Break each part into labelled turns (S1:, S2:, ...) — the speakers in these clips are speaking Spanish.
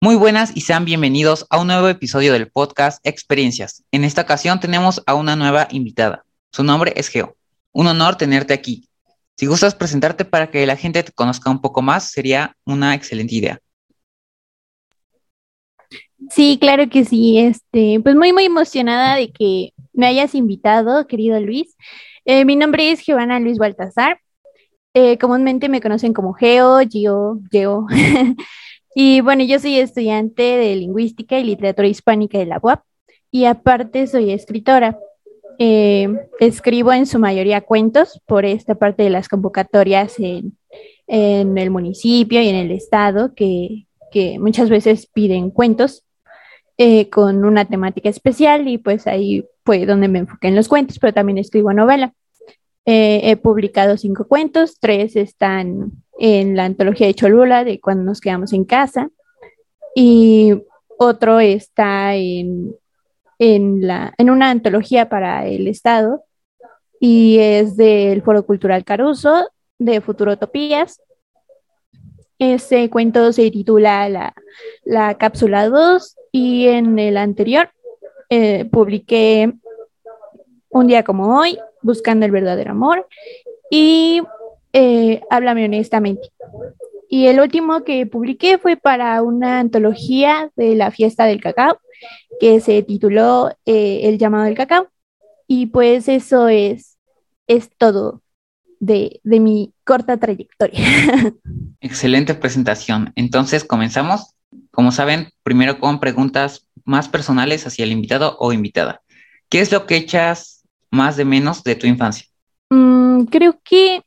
S1: Muy buenas y sean bienvenidos a un nuevo episodio del podcast Experiencias. En esta ocasión tenemos a una nueva invitada. Su nombre es Geo. Un honor tenerte aquí. Si gustas presentarte para que la gente te conozca un poco más, sería una excelente idea.
S2: Sí, claro que sí. Este, pues muy, muy emocionada de que me hayas invitado, querido Luis. Eh, mi nombre es Giovanna Luis Baltazar. Eh, comúnmente me conocen como Geo, Gio, Geo. Y bueno, yo soy estudiante de lingüística y literatura hispánica de la UAP y aparte soy escritora. Eh, escribo en su mayoría cuentos por esta parte de las convocatorias en, el municipio y en el estado que, muchas veces piden cuentos eh, con una temática especial y pues ahí fue donde me enfoqué en los cuentos, pero también escribo novela. Eh, he publicado cinco cuentos, tres están en la antología de Cholula de cuando nos quedamos en casa y otro está en, en, la, en una antología para el Estado y es del Foro Cultural Caruso de Futurotopías. Ese cuento se titula La, la Cápsula 2 y en el anterior eh, publiqué Un día como hoy, Buscando el verdadero amor y eh, Háblame honestamente. Y el último que publiqué fue para una antología de la fiesta del cacao, que se tituló eh, El llamado del cacao. Y pues eso es, es todo de, de mi corta trayectoria.
S1: Excelente presentación. Entonces comenzamos, como saben, primero con preguntas más personales hacia el invitado o invitada. ¿Qué es lo que echas más de menos de tu infancia?
S2: Mm, creo que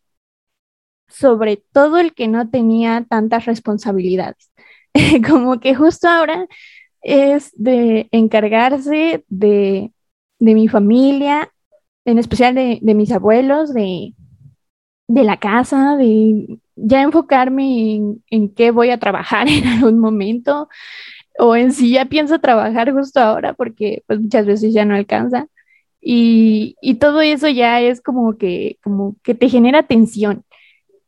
S2: sobre todo el que no tenía tantas responsabilidades. Como que justo ahora es de encargarse de, mi familia, en especial de, mis abuelos, de, la casa, de ya enfocarme en, qué voy a trabajar en algún momento o en si ya pienso trabajar justo ahora porque pues muchas veces ya no alcanza. Y, y todo eso ya es como que, como que te genera tensión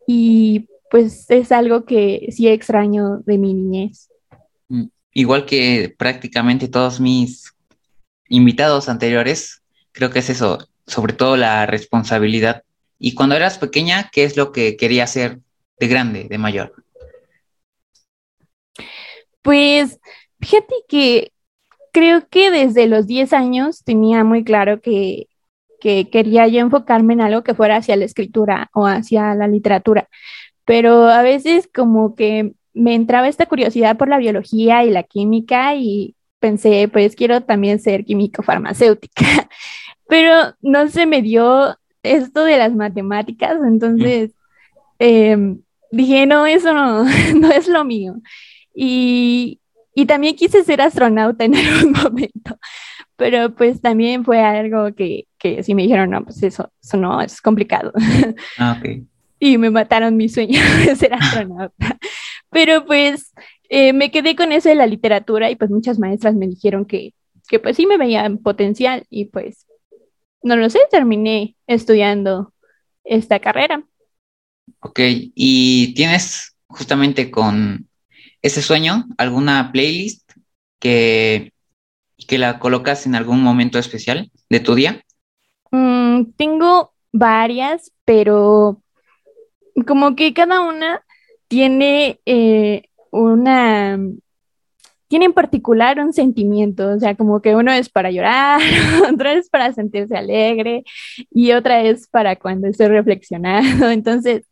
S2: y pues es algo que sí extraño de mi niñez.
S1: Mm, igual que prácticamente todos mis invitados anteriores, creo que es eso, sobre todo la responsabilidad. Y cuando eras pequeña, ¿qué es lo que quería hacer de grande, de mayor?
S2: Pues fíjate que creo que desde los 10 años tenía muy claro que que quería yo enfocarme en algo que fuera hacia la escritura o hacia la literatura, pero a veces como que me entraba esta curiosidad por la biología y la química y pensé, pues quiero también ser químico farmacéutica, pero no se me dio esto de las matemáticas, entonces em, dije, no, eso no, no es lo mío. Y, y también quise ser astronauta en algún momento, pero pues también fue algo que, que sí me dijeron, no, pues eso, eso no, es complicado.
S1: Ah, ok.
S2: Y me mataron mi sueño de ser astronauta. Pero pues eh, me quedé con eso de la literatura y pues muchas maestras me dijeron que, que pues sí me veían potencial y pues no lo sé, terminé estudiando esta carrera.
S1: Ok, ¿y tienes justamente con ese sueño alguna playlist que la colocas en algún momento especial de tu día?
S2: Mm, tengo varias, pero como que cada una tiene eh, una, tiene en particular un sentimiento, o sea, como que uno es para llorar, otro es para sentirse alegre y otra es para cuando estoy reflexionando. Entonces,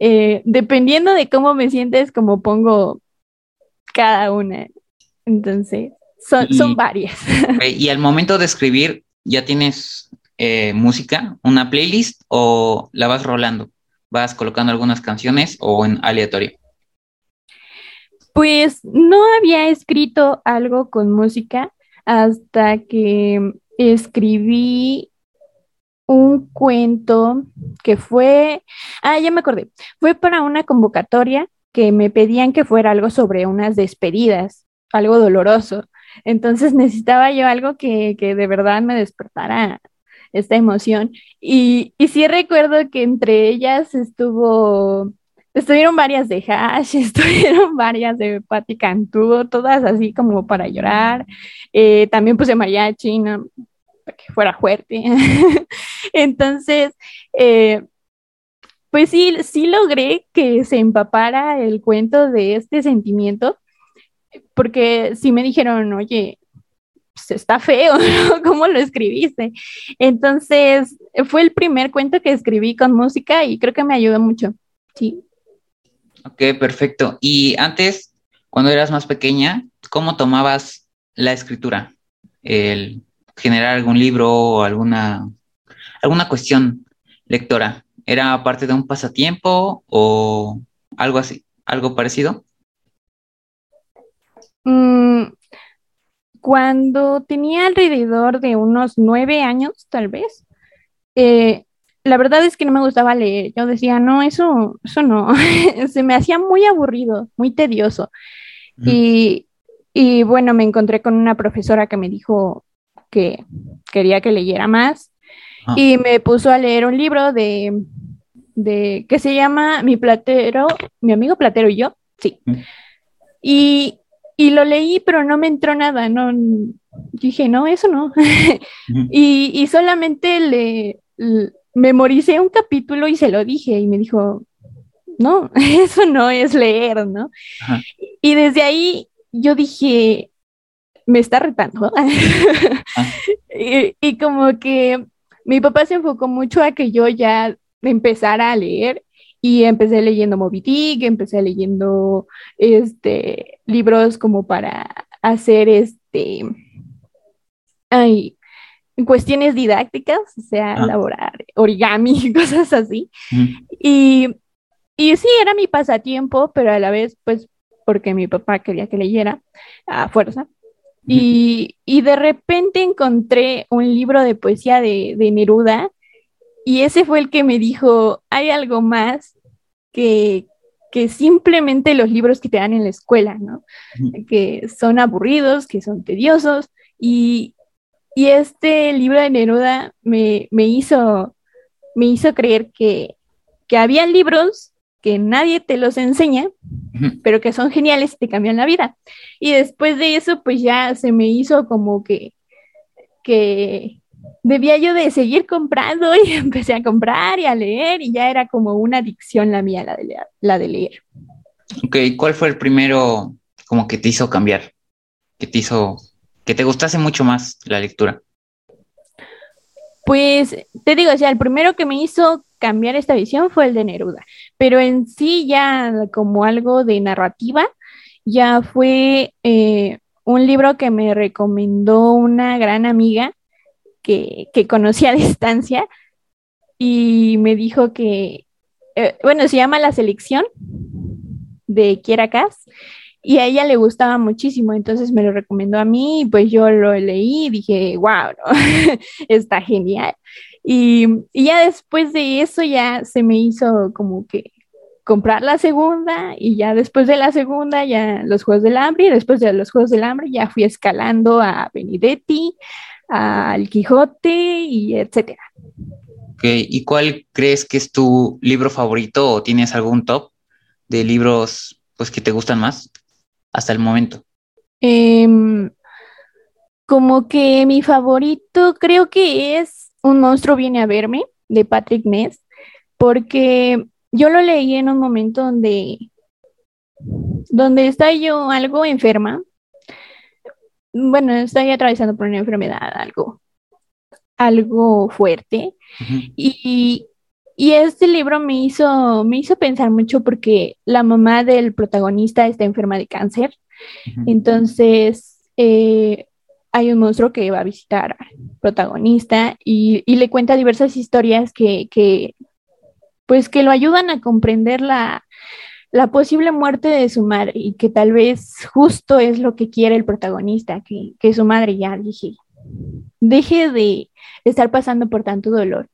S2: eh, dependiendo de cómo me sientes, como pongo cada una. Entonces, son, varias.
S1: y al momento de escribir, ¿ya tienes eh, música, una playlist o la vas rolando? ¿Vas colocando algunas canciones o en aleatorio?
S2: Pues no había escrito algo con música hasta que escribí un cuento que fue, ah, ya me acordé, fue para una convocatoria que me pedían que fuera algo sobre unas despedidas, algo doloroso. Entonces necesitaba yo algo que, de verdad me despertara esta emoción. Y, y sí recuerdo que entre ellas estuvo estuvieron varias de Hash, estuvieron varias de Patti Cantú, todas así como para llorar. Eh, también puse mariachi, para que fuera fuerte. Entonces, eh, pues sí, sí logré que se empapara el cuento de este sentimiento, porque sí me dijeron, oye, pues está feo, ¿cómo lo escribiste? Entonces, fue el primer cuento que escribí con música y creo que me ayudó mucho, sí.
S1: Ok, perfecto. Y antes, cuando eras más pequeña, ¿cómo tomabas la escritura? El generar algún libro o alguna, alguna cuestión lectora. ¿Era parte de un pasatiempo o algo así, algo parecido?
S2: Mm, cuando tenía alrededor de unos nueve años, tal vez, eh, la verdad es que no me gustaba leer. Yo decía, no, eso, eso no. Se me hacía muy aburrido, muy tedioso. y, y bueno, me encontré con una profesora que me dijo que quería que leyera más ah. y me puso a leer un libro de, de que se llama Mi Platero, mi amigo Platero y yo, sí. Mm. Y, y lo leí, pero no me entró nada, no, dije, no, eso no. y, y, solamente le, memoricé un capítulo y se lo dije y me dijo, no, eso no es leer, ¿no? Y desde ahí yo dije, me está retando. Y, como que mi papá se enfocó mucho a que yo ya empezara a leer y empecé leyendo Moby Dick, empecé leyendo este, libros como para hacer este, ay, cuestiones didácticas, o sea, ah. elaborar origami y cosas así. Y, y sí, era mi pasatiempo, pero a la vez, pues, porque mi papá quería que leyera a fuerza. Y, de repente encontré un libro de poesía de, Neruda y ese fue el que me dijo, hay algo más que, que simplemente los libros que te dan en la escuela, ¿no? Que son aburridos, que son tediosos y, este libro de Neruda me, hizo, me hizo creer que, que había libros que nadie te los enseña, pero que son geniales y te cambian la vida. Y después de eso, pues ya se me hizo como que, que debía yo de seguir comprando y empecé a comprar y a leer y ya era como una adicción la mía, la de leer. La de leer.
S1: Ok, ¿cuál fue el primero como que te hizo cambiar? Que te hizo, que te gustase mucho más la lectura?
S2: Pues te digo, o sea, el primero que me hizo cambiar esta visión fue el de Neruda, pero en sí ya como algo de narrativa, ya fue eh, un libro que me recomendó una gran amiga que, que conocí a distancia y me dijo que, eh, bueno, se llama La Selección de Kiera y a ella le gustaba muchísimo, entonces me lo recomendó a mí, y pues yo lo leí y dije, wow, está genial. Y, ya después de eso ya se me hizo como que comprar la segunda y ya después de la segunda ya los Juegos del Hambre y después de los Juegos del Hambre ya fui escalando a Benedetti, al Quijote y etcétera.
S1: Ok, ¿y cuál crees que es tu libro favorito o tienes algún top de libros pues que te gustan más hasta el momento?
S2: Em, como que mi favorito creo que es un monstruo viene a verme de Patrick Ness, porque yo lo leí en un momento donde, donde está yo algo enferma. Bueno, estoy atravesando por una enfermedad, algo, algo fuerte. y, este libro me hizo, me hizo pensar mucho porque la mamá del protagonista está enferma de cáncer. Entonces, eh, hay un monstruo que va a visitar al protagonista y, le cuenta diversas historias que, pues que lo ayudan a comprender la, posible muerte de su madre y que tal vez justo es lo que quiere el protagonista, que, su madre ya dije, deje de estar pasando por tanto dolor.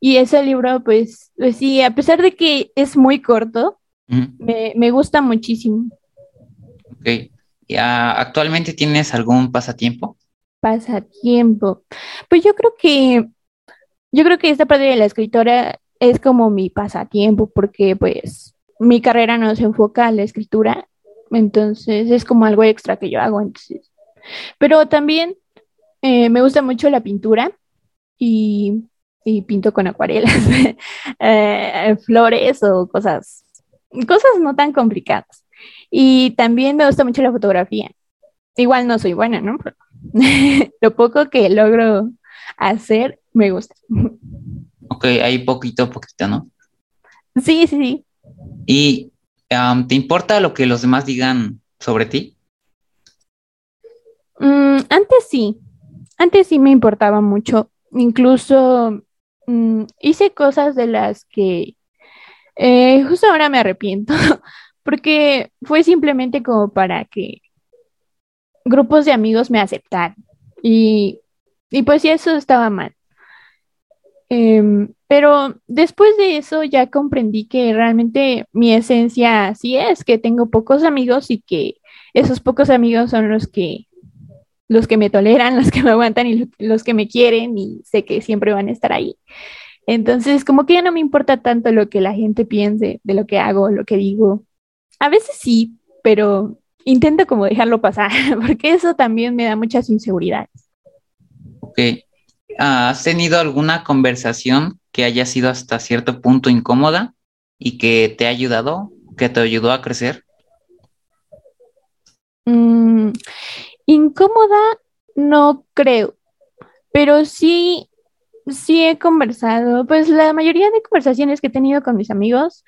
S2: Y ese libro, pues, pues sí, a pesar de que es muy corto, me, me, gusta muchísimo.
S1: Ok. ¿Actualmente tienes algún pasatiempo?
S2: Pasatiempo. Pues yo creo que, yo creo que esta parte de la escritora es como mi pasatiempo, porque pues mi carrera no se enfoca a la escritura, entonces es como algo extra que yo hago. Entonces. Pero también eh, me gusta mucho la pintura y, pinto con acuarelas, eh, flores o cosas, cosas no tan complicadas. Y también me gusta mucho la fotografía. Igual no soy buena, ¿no? lo poco que logro hacer me gusta.
S1: Ok, hay poquito, poquito, ¿no?
S2: Sí, sí, sí.
S1: ¿Y te importa lo que los demás digan sobre ti?
S2: Mm, antes sí, antes sí me importaba mucho. Incluso mm, hice cosas de las que eh, justo ahora me arrepiento, porque fue simplemente como para que grupos de amigos me aceptaran. Y, y pues sí, eso estaba mal. Em, pero después de eso ya comprendí que realmente mi esencia sí es, que tengo pocos amigos y que esos pocos amigos son los que los que me toleran, los que me aguantan y los que me quieren y sé que siempre van a estar ahí. Entonces, como que ya no me importa tanto lo que la gente piense de lo que hago, lo que digo. A veces sí, pero intento como dejarlo pasar, porque eso también me da muchas inseguridades.
S1: Ok. ¿Has tenido alguna conversación que haya sido hasta cierto punto incómoda y que te ha ayudado, que te ayudó a crecer?
S2: Mm, incómoda, no creo, pero sí, sí he conversado, pues la mayoría de conversaciones que he tenido con mis amigos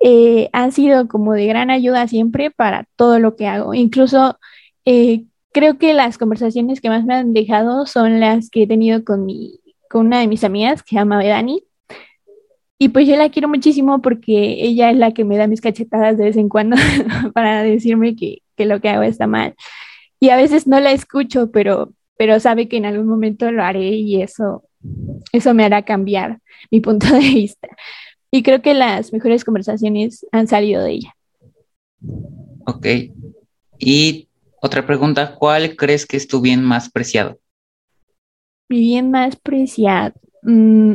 S2: eh, han sido como de gran ayuda siempre para todo lo que hago. Incluso eh, creo que las conversaciones que más me han dejado son las que he tenido con, mi, con una de mis amigas que se llama Dani. Y pues yo la quiero muchísimo porque ella es la que me da mis cachetadas de vez en cuando para decirme que, que, lo que hago está mal. Y a veces no la escucho, pero, pero sabe que en algún momento lo haré y eso, eso me hará cambiar mi punto de vista. Y creo que las mejores conversaciones han salido de ella.
S1: Ok. Y otra pregunta, ¿cuál crees que es tu bien más preciado?
S2: Mi bien más preciado. Mm,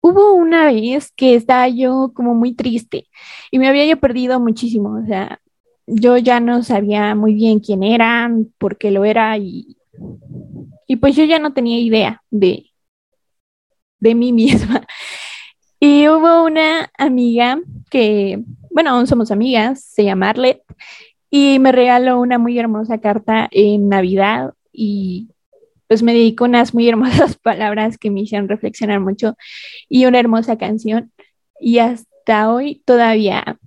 S2: hubo una vez que estaba yo como muy triste y me había yo perdido muchísimo. O sea, yo ya no sabía muy bien quién era, por qué lo era y, y pues yo ya no tenía idea de, de mí misma. Y hubo una amiga que, bueno, aún somos amigas, se llama Arlette, y me regaló una muy hermosa carta en Navidad y pues me dedicó unas muy hermosas palabras que me hicieron reflexionar mucho y una hermosa canción. Y hasta hoy todavía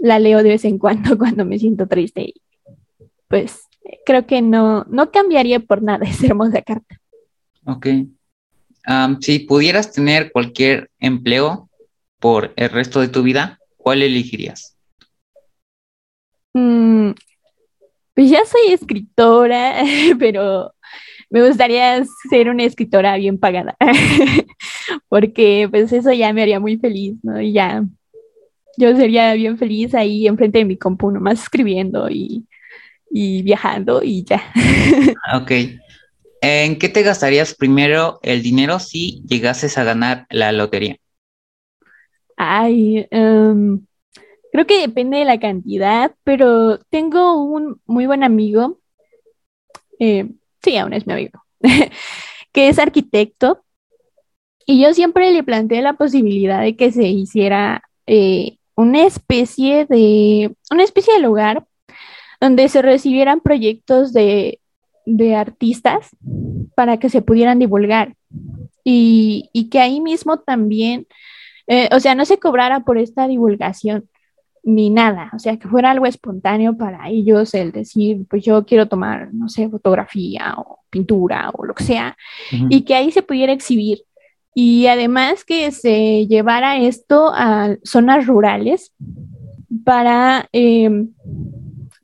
S2: la leo de vez en cuando cuando me siento triste. Y pues creo que no, no cambiaría por nada esa hermosa carta.
S1: Ok. si pudieras tener cualquier empleo por el resto de tu vida, ¿cuál elegirías?
S2: Mm, pues ya soy escritora, pero me gustaría ser una escritora bien pagada, porque pues eso ya me haría muy feliz, ¿no? Y ya, yo sería bien feliz ahí enfrente de mi compu, nomás escribiendo y, y viajando y ya.
S1: ok. ¿En qué te gastarías primero el dinero si llegases a ganar la lotería?
S2: Ay, um, Creo que depende de la cantidad, pero tengo un muy buen amigo, eh, sí, aún es mi amigo, que es arquitecto, y yo siempre le planteé la posibilidad de que se hiciera eh, una especie de, una especie de lugar donde se recibieran proyectos de, de artistas para que se pudieran divulgar. Y, y que ahí mismo también, eh, o sea, no se cobrara por esta divulgación, ni nada, o sea, que fuera algo espontáneo para ellos el decir, pues yo quiero tomar, no sé, fotografía o pintura o lo que sea, y que ahí se pudiera exhibir. Y además que se llevara esto a zonas rurales para, em,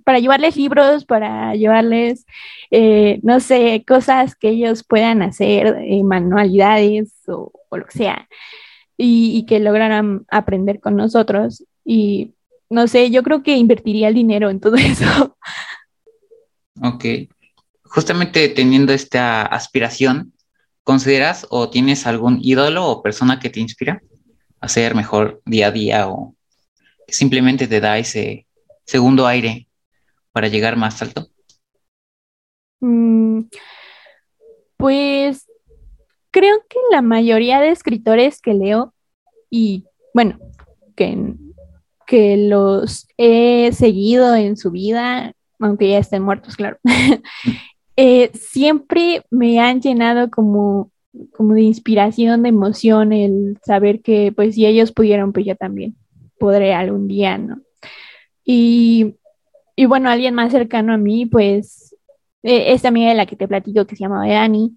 S2: para llevarles libros, para llevarles, eh, no sé, cosas que ellos puedan hacer, eh, manualidades o, lo que sea, y, y que lograran aprender con nosotros. Y no sé, yo creo que invertiría el dinero en todo eso.
S1: Ok. Justamente teniendo esta aspiración, ¿consideras o tienes algún ídolo o persona que te inspira a ser mejor día a día o simplemente te da ese segundo aire para llegar más alto?
S2: Mm, pues creo que la mayoría de escritores que leo y bueno, que, que los he seguido en su vida, aunque ya estén muertos, claro, eh, siempre me han llenado como, como de inspiración, de emoción, el saber que pues si ellos pudieron, pues yo también podré algún día, ¿no? Y, y bueno, alguien más cercano a mí, pues eh, esta amiga de la que te platico que se llama Dani,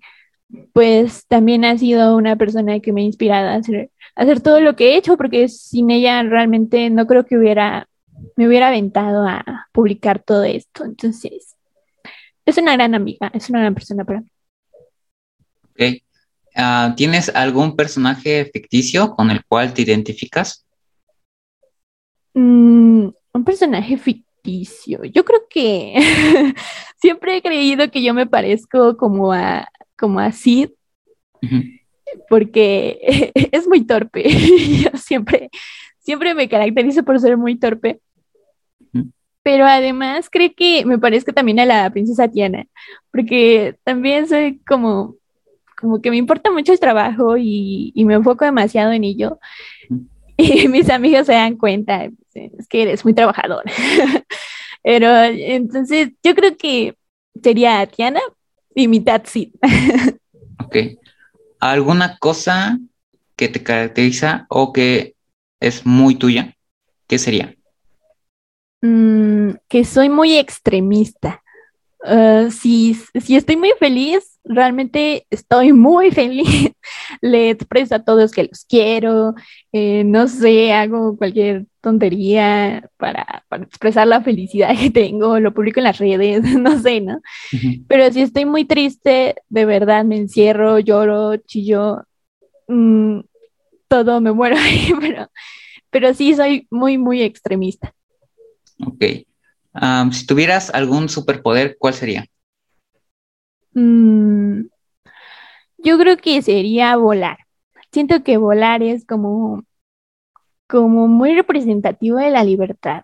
S2: pues también ha sido una persona que me ha inspirado a hacer, a hacer todo lo que he hecho, porque sin ella realmente no creo que hubiera, me hubiera aventado a publicar todo esto. Entonces, es una gran amiga, es una gran persona para mí.
S1: Ok. Ah, ¿Tienes algún personaje ficticio con el cual te identificas?
S2: Mm, un personaje ficticio. Yo creo que siempre he creído que yo me parezco como a, como a Sid, porque es muy torpe. yo siempre, siempre me caracterizo por ser muy torpe pero además creo que me parezco también a la princesa Tiana, porque también soy como, como que me importa mucho el trabajo y, me enfoco demasiado en ello. Y mis amigos se dan cuenta, es que eres muy trabajador. Pero entonces yo creo que sería Tiana y mi
S1: ok. ¿Alguna cosa que te caracteriza o que es muy tuya? ¿Qué sería?
S2: Mm, que soy muy extremista. Ah, si, si estoy muy feliz, realmente estoy muy feliz. Le expreso a todos que los quiero, eh, no sé, hago cualquier tontería para, para, expresar la felicidad que tengo, lo publico en las redes, no sé, ¿no? Pero si estoy muy triste, de verdad me encierro, lloro, chillo, mm, todo me muero ahí, pero, pero sí soy muy, muy extremista.
S1: Ok. si tuvieras algún superpoder, ¿cuál sería?
S2: Mm, yo creo que sería volar. Siento que volar es como, como muy representativo de la libertad.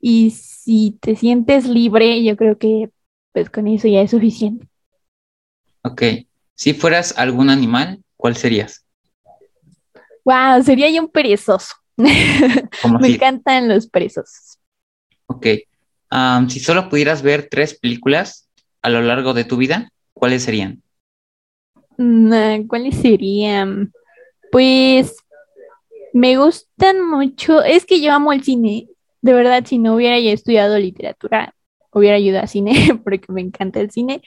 S2: Y si te sientes libre, yo creo que pues con eso ya es suficiente.
S1: Ok. Si fueras algún animal, ¿cuál serías?
S2: Wow, sería yo un perezoso. Me encantan los perezosos.
S1: Ok. si solo pudieras ver tres películas a lo largo de tu vida, ¿cuáles serían?
S2: Mm, ah, ¿Cuáles serían? Pues me gustan mucho. Es que yo amo el cine. De verdad, si no hubiera ya estudiado literatura, hubiera ido a cine porque me encanta el cine.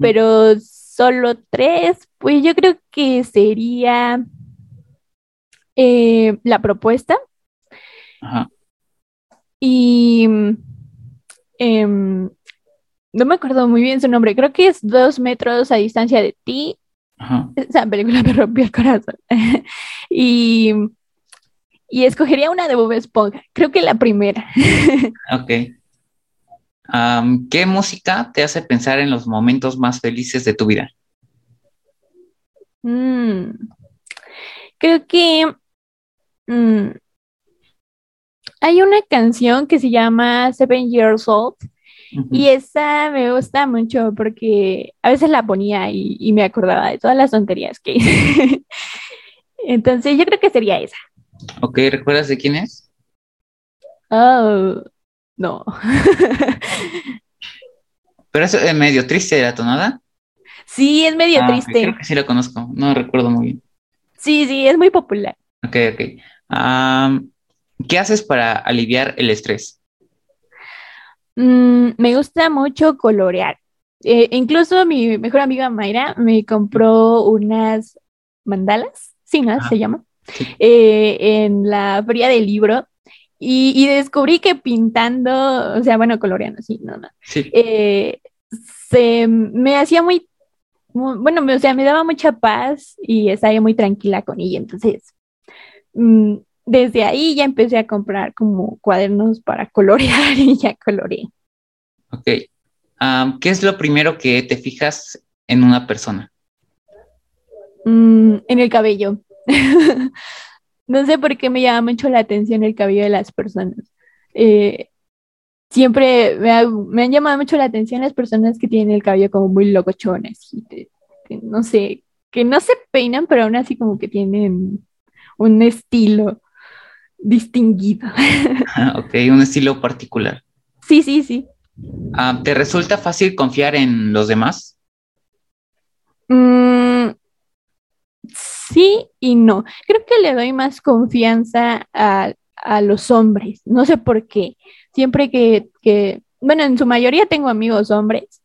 S2: Pero solo tres, pues yo creo que sería eh, La propuesta. Ajá. Y em, no me acuerdo muy bien su nombre, creo que es dos metros a distancia de ti. Esa película me rompió el corazón. y, y escogería una de Bob Esponja, creo que la primera.
S1: ok. ¿Qué música te hace pensar en los momentos más felices de tu vida?
S2: Mm, creo que mm, hay una canción que se llama Seven Years Old y esa me gusta mucho porque a veces la ponía y, me acordaba de todas las tonterías que hice. Entonces yo creo que sería esa.
S1: Ok, ¿recuerdas de quién es?
S2: Oh, no.
S1: Pero es medio triste la tonada.
S2: Sí, es medio ah, triste.
S1: Creo que sí la conozco, no recuerdo muy bien.
S2: Sí, sí, es muy popular.
S1: Ok, ok. ¿Qué haces para aliviar el estrés?
S2: Mm, me gusta mucho colorear. Eh, incluso mi mejor amiga Mayra me compró unas mandalas, sí, ¿no? Se llama, eh, en la feria del libro. Y, descubrí que pintando, o sea, bueno, coloreando, sí, no, no. Eh, se me hacía muy, bueno, o sea, me daba mucha paz y estaba muy tranquila con ella. Entonces, mm, desde ahí ya empecé a comprar como cuadernos para colorear y ya coloreé.
S1: Ok. ¿Qué es lo primero que te fijas en una persona?
S2: Mm, en el cabello. no sé por qué me llama mucho la atención el cabello de las personas. eh, siempre me, han llamado mucho la atención las personas que tienen el cabello como muy locochones, no sé, que no se peinan, pero aún así como que tienen un estilo distinguido.
S1: Ah, ok, un estilo particular.
S2: Sí, sí, sí.
S1: Ah, ¿Te resulta fácil confiar en los demás?
S2: Mm, sí y no. Creo que le doy más confianza a, los hombres. No sé por qué. Siempre que, que, bueno, en su mayoría tengo amigos hombres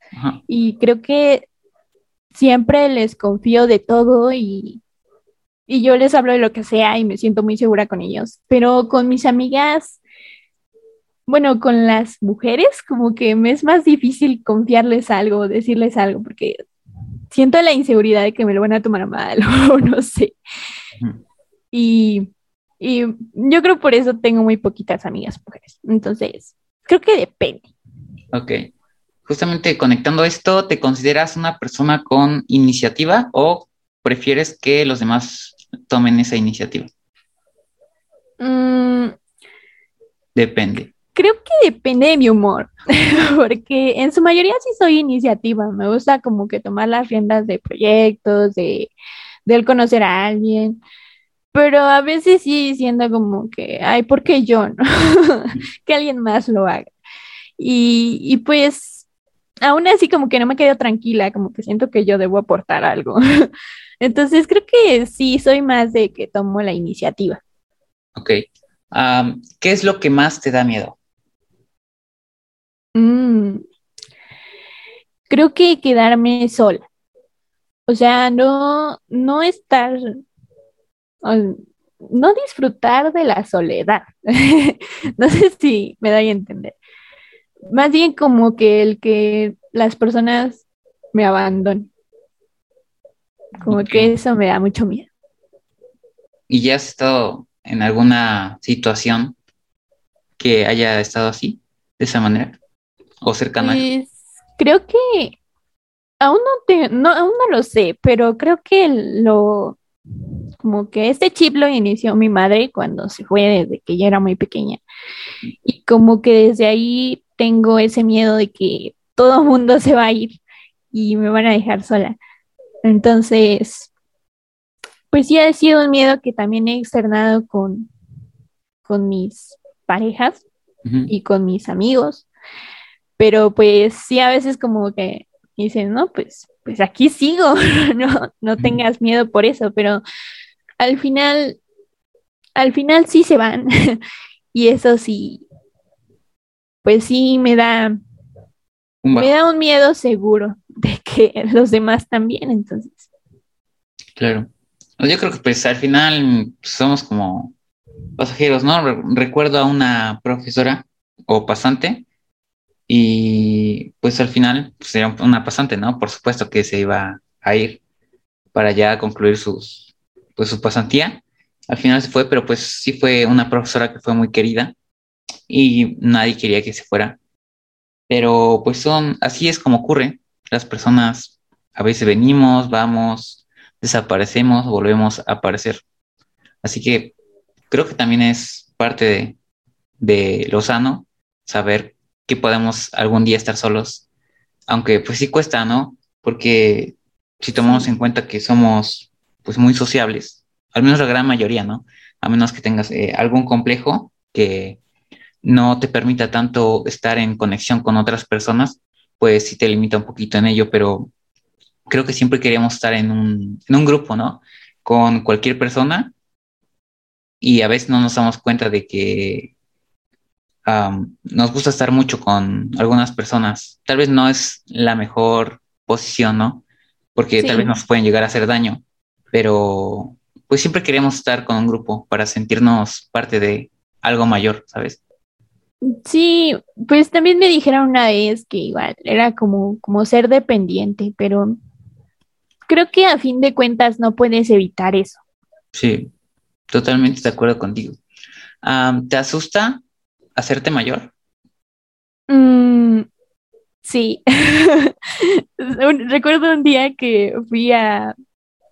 S2: y creo que siempre les confío de todo y, y yo les hablo de lo que sea y me siento muy segura con ellos. Pero con mis amigas, bueno, con las mujeres, como que me es más difícil confiarles algo, decirles algo, porque siento la inseguridad de que me lo van a tomar mal o no sé. Y, y yo creo por eso tengo muy poquitas amigas mujeres. Entonces, creo que depende.
S1: Ok. Justamente conectando esto, ¿te consideras una persona con iniciativa o prefieres que los demás tomen esa iniciativa?
S2: Mm.
S1: Depende.
S2: Creo que depende de mi humor, porque en su mayoría sí soy iniciativa, me gusta como que tomar las riendas de proyectos, de, del conocer a alguien, pero a veces sí siendo como que, ay, ¿por qué yo no? que alguien más lo haga. Y, y pues aún así como que no me quedo tranquila, como que siento que yo debo aportar algo. Entonces creo que sí, soy más de que tomo la iniciativa.
S1: Ok. ¿Qué es lo que más te da miedo?
S2: Mm. creo que quedarme sola. O sea, no, no estar, no disfrutar de la soledad. no sé si me da a entender. Más bien como que el que las personas me abandonen. Como que eso me da mucho miedo.
S1: ¿Y ya has estado en alguna situación que haya estado así, de esa manera? ¿O cercana?
S2: Pues, creo que aún no, te, no, aún no lo sé, pero creo que lo, como que este chip lo inició mi madre cuando se fue desde que yo era muy pequeña. Y como que desde ahí tengo ese miedo de que todo el mundo se va a ir y me van a dejar sola. Entonces, pues sí ha sido un miedo que también he externado con, con mis parejas y con mis amigos, pero pues sí a veces como que dicen, no, pues, pues aquí sigo, no, no tengas miedo por eso, pero al final, al final sí se van. Y eso sí, pues sí me da, me da un miedo seguro de que los demás también, entonces.
S1: Claro. Yo creo que pues al final somos como pasajeros, ¿no? Recuerdo a una profesora o pasante y pues al final pues, era una pasante, ¿no? Por supuesto que se iba a ir para ya concluir sus, pues su pasantía. Al final se fue, pero pues sí fue una profesora que fue muy querida y nadie quería que se fuera. Pero pues son, así es como ocurre. Las personas a veces venimos, vamos, desaparecemos, volvemos a aparecer. Así que creo que también es parte de, de lo sano saber que podemos algún día estar solos, aunque pues sí cuesta, ¿no? Porque si tomamos en cuenta que somos pues muy sociables, al menos la gran mayoría, ¿no? A menos que tengas eh, algún complejo que no te permita tanto estar en conexión con otras personas, pues sí te limita un poquito en ello, pero creo que siempre queríamos estar en un, en un grupo, ¿no? Con cualquier persona y a veces no nos damos cuenta de que nos gusta estar mucho con algunas personas. Tal vez no es la mejor posición, ¿no? Porque tal vez nos pueden llegar a hacer daño, pero pues siempre queremos estar con un grupo para sentirnos parte de algo mayor, ¿sabes?
S2: Sí, pues también me dijeron una vez que igual era como, como ser dependiente, pero creo que a fin de cuentas no puedes evitar eso.
S1: Sí, totalmente de acuerdo contigo. ¿Te asusta hacerte mayor?
S2: Mm, sí. Recuerdo un día que fui a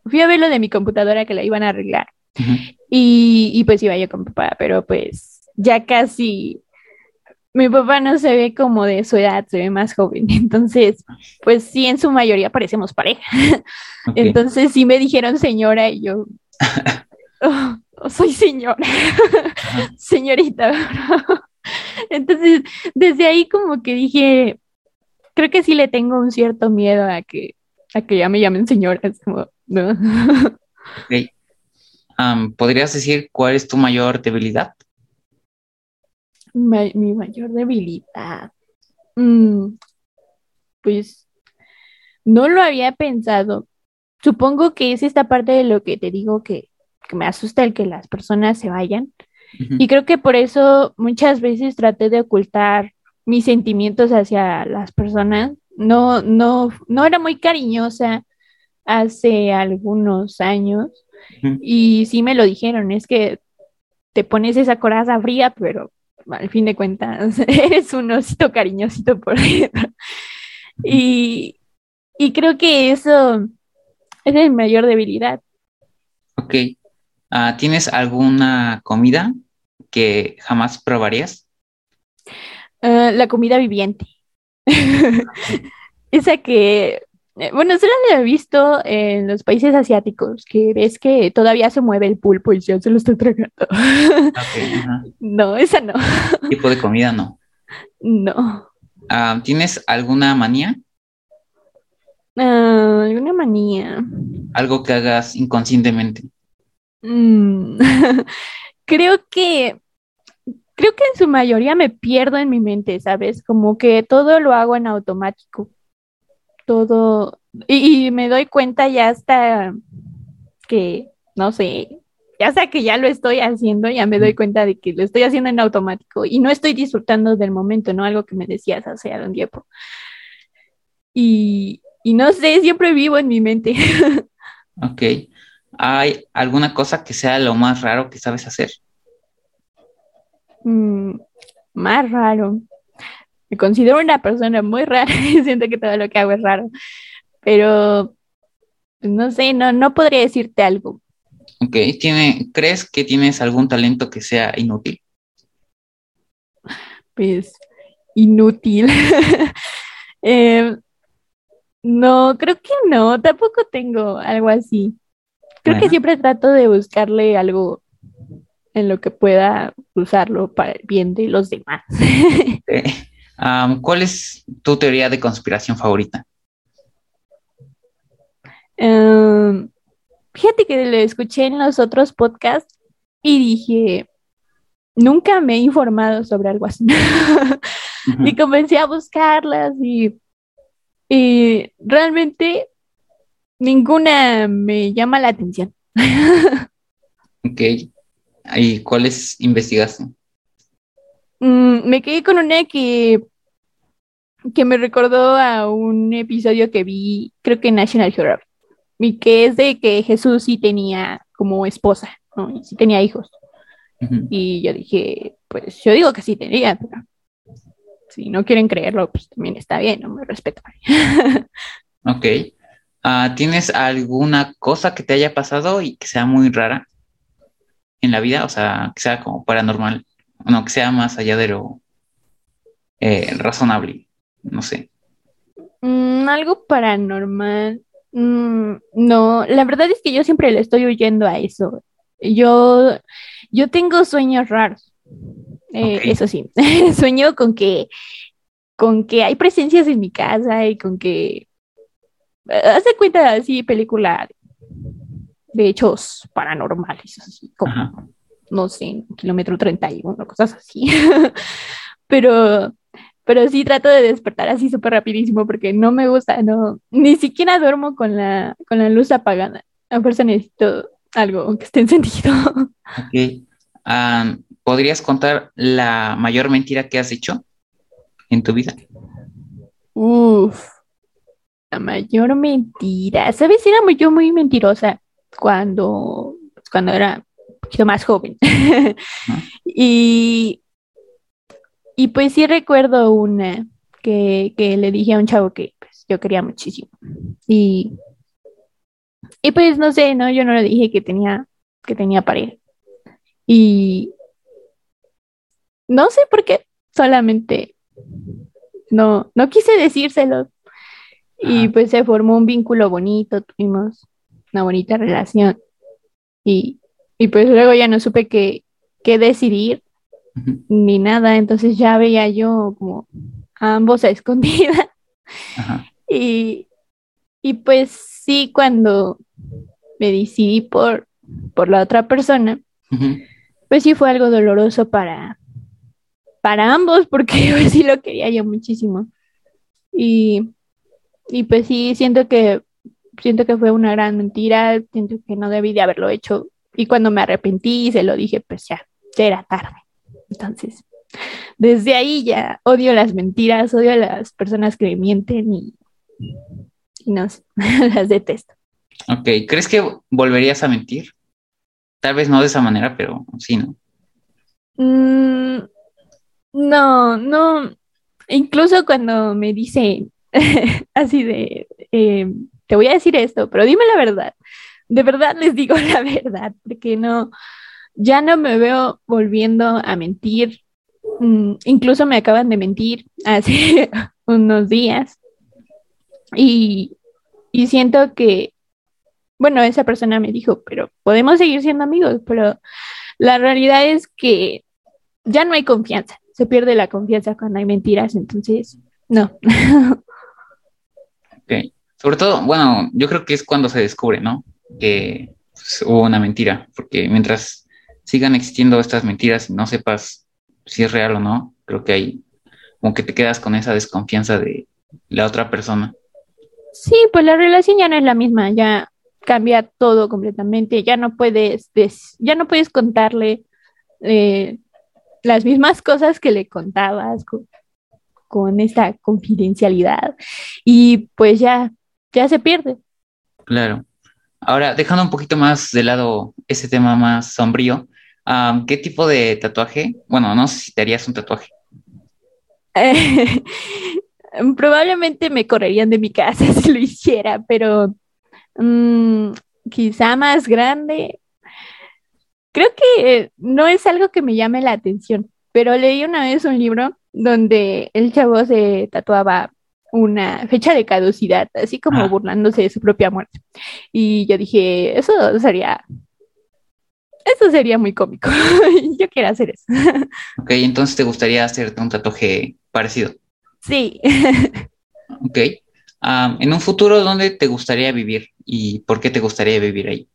S2: fui a ver lo de mi computadora que la iban a arreglar. y, y, pues iba yo con papá, pero pues ya casi mi papá no se ve como de su edad, se ve más joven. Entonces, pues sí, en su mayoría parecemos pareja.
S1: Okay.
S2: Entonces sí me dijeron señora y yo, "Oh, soy señora, señorita. Entonces, desde ahí como que dije, creo que sí le tengo un cierto miedo a que, a que ya me llamen señora. Es como, no.
S1: Am, ¿podrías decir cuál es tu mayor debilidad?
S2: Ma- mi mayor debilidad. Mm, pues no lo había pensado. Supongo que es esta parte de lo que te digo que, que me asusta el que las personas se vayan.
S1: Ujú.
S2: Y creo que por eso muchas veces traté de ocultar mis sentimientos hacia las personas. No, no, no era muy cariñosa hace algunos años
S1: Ujú.
S2: y sí me lo dijeron, es que te pones esa coraza fría, pero al fin de cuentas eres un osito cariñosito por dentro. Y, y creo que eso es mi mayor debilidad.
S1: Ok. Ah, ¿tienes alguna comida que jamás probarías?
S2: Ah, la comida viviente. Esa que, bueno, solo la he visto en los países asiáticos, que ves que todavía se mueve el pulpo y ya se lo está tragando.
S1: Ajá.
S2: No, esa no.
S1: Tipo de comida no.
S2: No.
S1: Ah, ¿tienes alguna manía?
S2: Ah, alguna manía.
S1: Algo que hagas inconscientemente.
S2: Mm, Creo que, creo que en su mayoría me pierdo en mi mente, ¿sabes? Como que todo lo hago en automático. Todo, y, y me doy cuenta ya hasta que, no sé, ya hasta que ya lo estoy haciendo, ya me doy cuenta de que lo estoy haciendo en automático y no estoy disfrutando del momento, ¿no? Algo que me decías hace algún tiempo. Y, y no sé, siempre vivo en mi mente.
S1: Ok. ¿Hay alguna cosa que sea lo más raro que sabes hacer?
S2: Mm, más raro. Me considero una persona muy rara y siento que todo lo que hago es raro. Pero pues, no sé, no, no podría decirte algo.
S1: Ok. ¿Tiene, ¿crees que tienes algún talento que sea inútil?
S2: Pues inútil. Eh, no, creo que no, tampoco tengo algo así. Creo que siempre trato de buscarle algo en lo que pueda usarlo para el bien de los demás.
S1: Ok. ¿Cuál es tu teoría de conspiración favorita?
S2: Em, fíjate que lo escuché en los otros podcasts y dije, nunca me he informado sobre algo así. Y comencé a buscarlas y, y realmente ninguna me llama la atención.
S1: Ok. ¿Y cuáles investigaste?
S2: Mm, me quedé con una que, que me recordó a un episodio que vi, creo que en National Geographic, y que es de que Jesús sí tenía como esposa, ¿no? Y sí tenía hijos. Y yo dije, pues yo digo que sí tenía, pero si no quieren creerlo, pues también está bien, no me respeto.
S1: Ok. Ah, ¿tienes alguna cosa que te haya pasado y que sea muy rara en la vida? O sea, que sea como paranormal. No, que sea más allá de lo eh, razonable. No sé.
S2: Mm, algo paranormal. Mm, no, la verdad es que yo siempre le estoy huyendo a eso. Yo, yo tengo sueños raros. Eh. Eso sí, sueño con que, con que hay presencias en mi casa y con que hace cuenta así película de hechos paranormales, así como
S1: Ajá.
S2: No sé, kilómetro 31, cosas así. pero, pero sí trato de despertar así súper rapidísimo porque no me gusta, no, ni siquiera duermo con la, con la luz apagada. A fuerza necesito algo que esté encendido.
S1: Ok. ¿podrías contar la mayor mentira que has hecho en tu vida?
S2: Uf, la mayor mentira. ¿Sabes? Era muy, yo muy mentirosa cuando, cuando era poquito más joven. y, y pues sí recuerdo una que, que le dije a un chavo que pues, yo quería muchísimo. Y, y pues no sé, ¿no? Yo no le dije que tenía, que tenía pareja. Y no sé por qué, solamente no, no quise decírselo. Y pues se formó un vínculo bonito, tuvimos una bonita relación. Y, pues luego ya no supe qué, decidir ni nada, entonces ya veía yo como ambos a escondida. Y, pues sí, cuando me decidí por, por la otra persona, pues sí fue algo doloroso para, para ambos, porque pues sí lo quería yo muchísimo. Y, y pues sí, siento que, siento que fue una gran mentira, siento que no debí de haberlo hecho. Y cuando me arrepentí y se lo dije, pues ya, ya era tarde. Entonces, desde ahí ya odio las mentiras, odio a las personas que me mienten y, y no las detesto.
S1: Ok, ¿crees que volverías a mentir? Tal vez no de esa manera, pero sí, ¿no?
S2: Mm, no, no. Incluso cuando me dice así de, eh, te voy a decir esto, pero dime la verdad. De verdad les digo la verdad, porque no, ya no me veo volviendo a mentir. Mm, incluso me acaban de mentir hace unos días. Y, y siento que, bueno, esa persona me dijo, pero podemos seguir siendo amigos, pero la realidad es que ya no hay confianza se pierde la confianza cuando hay mentiras, entonces, no.
S1: ok. Sobre todo, bueno, yo creo que es cuando se descubre, ¿no? Que pues, hubo una mentira, porque mientras sigan existiendo estas mentiras y no sepas si es real o no, creo que hay como que te quedas con esa desconfianza de la otra persona.
S2: Sí, pues la relación ya no es la misma, ya cambia todo completamente, ya no puedes, ya no puedes contarle eh, las mismas cosas que le contabas con, esta confidencialidad y pues ya, ya se pierde.
S1: Claro. Ahora, dejando un poquito más de lado ese tema más sombrío, ¿qué tipo de tatuaje? Bueno, no sé si te harías un tatuaje.
S2: probablemente me correrían de mi casa si lo hiciera, pero mm, quizá más grande creo que no es algo que me llame la atención, pero leí una vez un libro donde el chavo se tatuaba una fecha de caducidad, así como burlándose de su propia muerte. Y yo dije, eso sería, eso sería muy cómico. yo quiero hacer eso.
S1: ok, entonces te gustaría hacerte un tatuaje parecido.
S2: Sí.
S1: ok. en un futuro, ¿dónde te gustaría vivir y por qué te gustaría vivir ahí?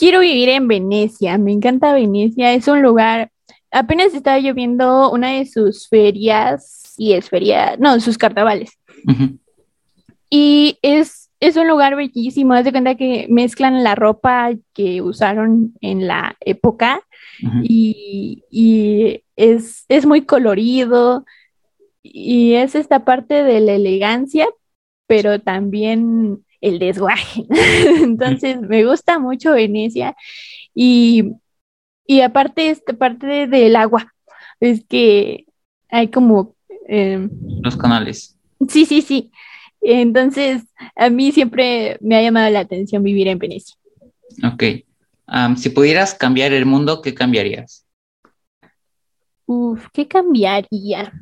S2: quiero vivir en Venecia, me encanta Venecia, es un lugar, apenas estaba lloviendo una de sus ferias, y es feria, no, sus carnavales. Y es, es un lugar bellísimo, haz de cuenta que mezclan la ropa que usaron en la época y, y es, es muy colorido y es esta parte de la elegancia, pero también el desguaje. Entonces, me gusta mucho Venecia y, y aparte, esta parte del agua, es que hay como...
S1: Em, Los canales.
S2: Sí, sí, sí. Entonces, a mí siempre me ha llamado la atención vivir en Venecia.
S1: Ok. si pudieras cambiar el mundo, ¿qué cambiarías?
S2: Uf, ¿qué cambiaría?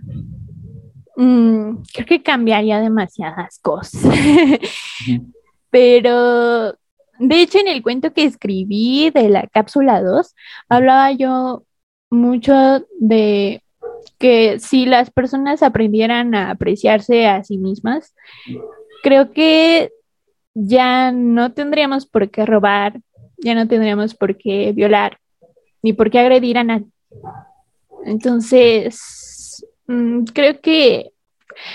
S2: Mm, creo que cambiaría demasiadas cosas. Pero, de hecho, en el cuento que escribí de la cápsula 2, hablaba yo mucho de que si las personas aprendieran a apreciarse a sí mismas, creo que ya no tendríamos por qué robar, ya no tendríamos por qué violar, ni por qué agredir a nadie. Entonces, Mm, creo que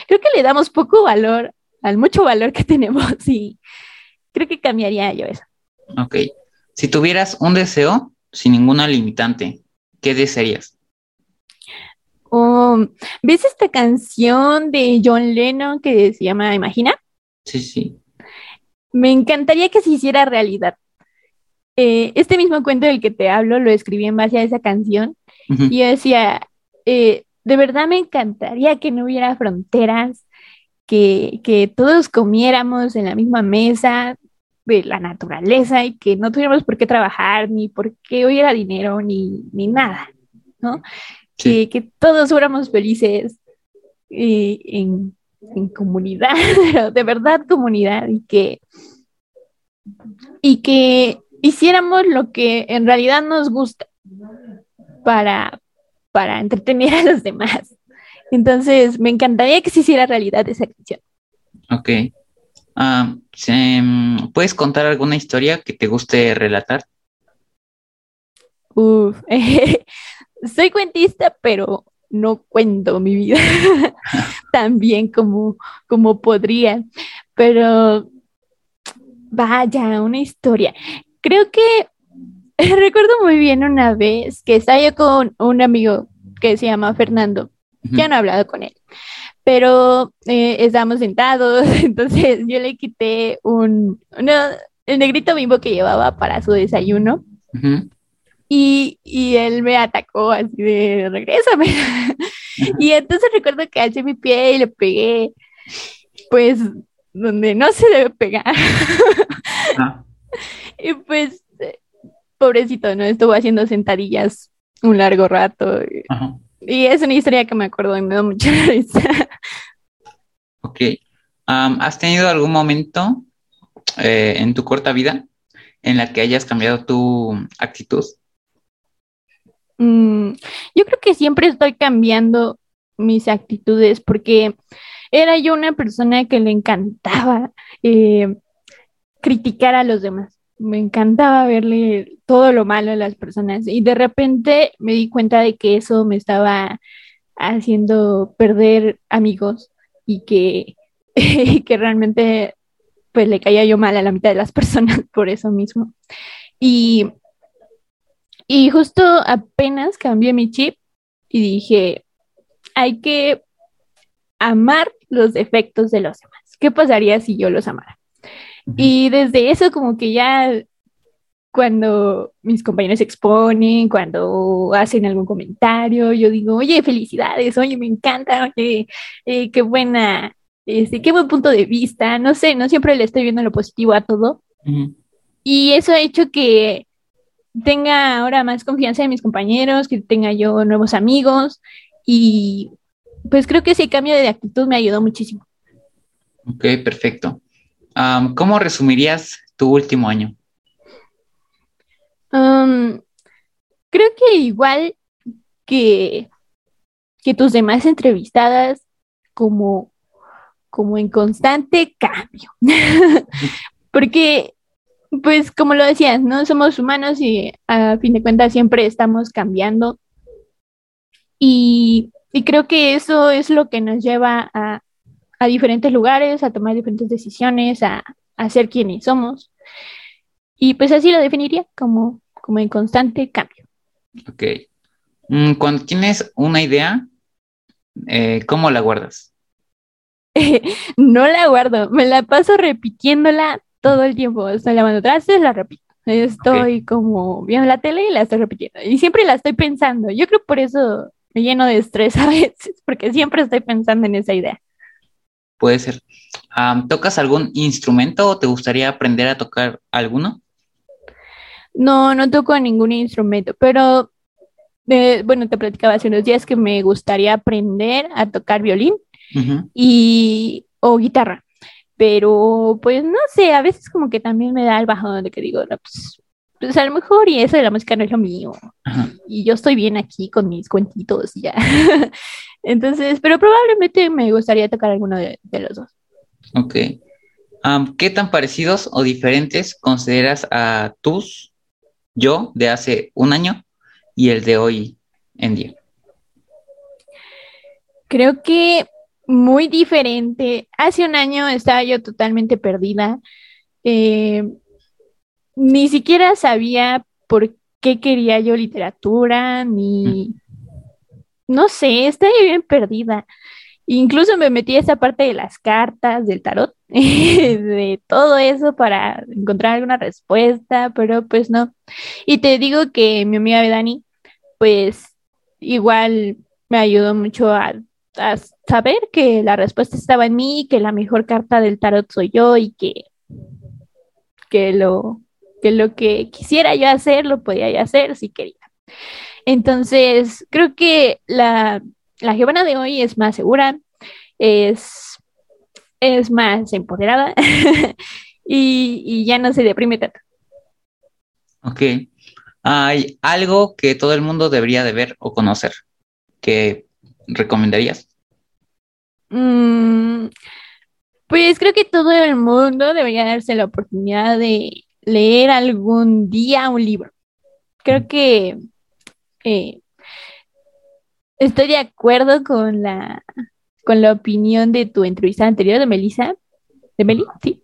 S2: creo que le damos poco valor al mucho valor que tenemos y creo que cambiaría yo eso.
S1: Ok. Si tuvieras un deseo sin ninguna limitante, ¿qué desearías?
S2: Oh, ¿Ves esta canción de John Lennon que se llama Imagina?
S1: Sí, sí.
S2: Me encantaría que se hiciera realidad. Eh, este mismo cuento del que te hablo lo escribí en base a esa canción y yo decía, eh, de verdad me encantaría que no hubiera fronteras, que, que todos comiéramos en la misma mesa de la naturaleza y que no tuviéramos por qué trabajar, ni por qué hubiera dinero, ni, ni nada, ¿no? Que, que todos fuéramos felices eh, en, en comunidad, de verdad comunidad, y que, y que hiciéramos lo que en realidad nos gusta para, para entretener a los demás. Entonces, me encantaría que se hiciera realidad esa canción.
S1: Ok. Ah, mm, ¿Puedes contar alguna historia que te guste relatar?
S2: Uf, soy cuentista, pero no cuento mi vida tan bien como, como podría. Pero vaya, una historia. Creo que recuerdo muy bien una vez que estaba yo con un amigo que se llama Fernando. Ya no he hablado con él, pero eh, estábamos sentados, entonces yo le quité un, el negrito bimbo que llevaba para su desayuno. Y, y, él me atacó así de regrésame. y entonces recuerdo que alcé mi pie y le pegué, pues, donde no se debe pegar. Y pues, pobrecito, ¿no? Estuvo haciendo sentadillas un largo rato. Y es una historia que me acuerdo y me da mucha risa.
S1: Ok. ¿Has tenido algún momento eh, en tu corta vida en la que hayas cambiado tu actitud?
S2: Mm, yo creo que siempre estoy cambiando mis actitudes porque era yo una persona que le encantaba eh, criticar a los demás. Me encantaba verle todo lo malo a las personas y de repente me di cuenta de que eso me estaba haciendo perder amigos y que, que realmente pues le caía yo mal a la mitad de las personas por eso mismo. Y, y justo apenas cambié mi chip y dije, hay que amar los defectos de los demás. ¿Qué pasaría si yo los amara? Y desde eso como que ya cuando mis compañeros exponen, cuando hacen algún comentario, yo digo, oye, felicidades, oye, me encanta, oye, eh, qué buena, este, qué buen punto de vista, no sé, no siempre le estoy viendo lo positivo a todo. Y eso ha hecho que tenga ahora más confianza en mis compañeros, que tenga yo nuevos amigos y pues creo que ese cambio de actitud me ayudó muchísimo.
S1: Ok, perfecto. ¿Cómo resumirías tu último año?
S2: creo que igual que, que tus demás entrevistadas, como, como en constante cambio. Porque, pues como lo decías, ¿no? Somos humanos y a fin de cuentas siempre estamos cambiando. Y, y creo que eso es lo que nos lleva a, a diferentes lugares, a tomar diferentes decisiones, a, a ser quienes somos. Y pues así lo definiría como, como en constante cambio.
S1: Ok. Mm, cuando tienes una idea, eh, ¿cómo la guardas?
S2: no la guardo, me la paso repitiéndola todo el tiempo. Estoy lavando trastes, la repito. Estoy como viendo la tele y la estoy repitiendo. Y siempre la estoy pensando. Yo creo por eso me lleno de estrés a veces, porque siempre estoy pensando en esa idea
S1: puede ser. ¿Tocas algún instrumento o te gustaría aprender a tocar alguno?
S2: No, no toco ningún instrumento, pero eh, bueno, te platicaba hace unos días que me gustaría aprender a tocar violín y o guitarra, pero pues no sé, a veces como que también me da el bajón de que digo, no, pues, pues a lo mejor y eso de la música no es lo mío y yo estoy bien aquí con mis cuentitos y ya. Entonces, pero probablemente me gustaría tocar alguno de, los dos.
S1: Ok. ¿Qué tan parecidos o diferentes consideras a tus yo de hace un año y el de hoy en día?
S2: Creo que muy diferente. Hace un año estaba yo totalmente perdida. Eh, ni siquiera sabía por qué quería yo literatura, ni, no sé, estoy bien perdida. Incluso me metí a esa parte de las cartas, del tarot, de todo eso para encontrar alguna respuesta, pero pues no. Y te digo que mi amiga Dani, pues igual me ayudó mucho a, a, saber que la respuesta estaba en mí, que la mejor carta del tarot soy yo y que, que, lo, que lo que quisiera yo hacer lo podía yo hacer si quería. Entonces, creo que la, la Giovanna de hoy es más segura, es, es más empoderada y, ya no se deprime tanto.
S1: Ok. ¿Hay algo que todo el mundo debería de ver o conocer que recomendarías?
S2: Mm, pues creo que todo el mundo debería darse la oportunidad de leer algún día un libro. Creo que eh, estoy de acuerdo con la, con la opinión de tu entrevista anterior de Melissa, de Meli, sí.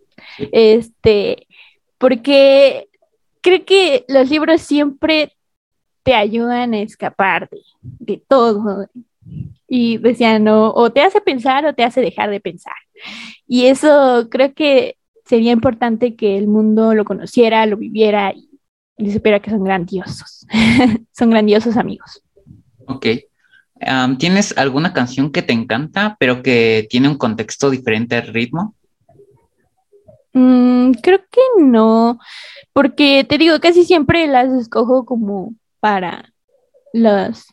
S2: Este, porque creo que los libros siempre te ayudan a escapar de, de todo. Y decían, no, o te hace pensar o te hace dejar de pensar. Y eso creo que sería importante que el mundo lo conociera, lo viviera y, y supiera que son grandiosos. son grandiosos amigos.
S1: Ok. Um, ¿Tienes alguna canción que te encanta, pero que tiene un contexto diferente al ritmo?
S2: Mm, creo que no, porque te digo, casi siempre las escojo como para los,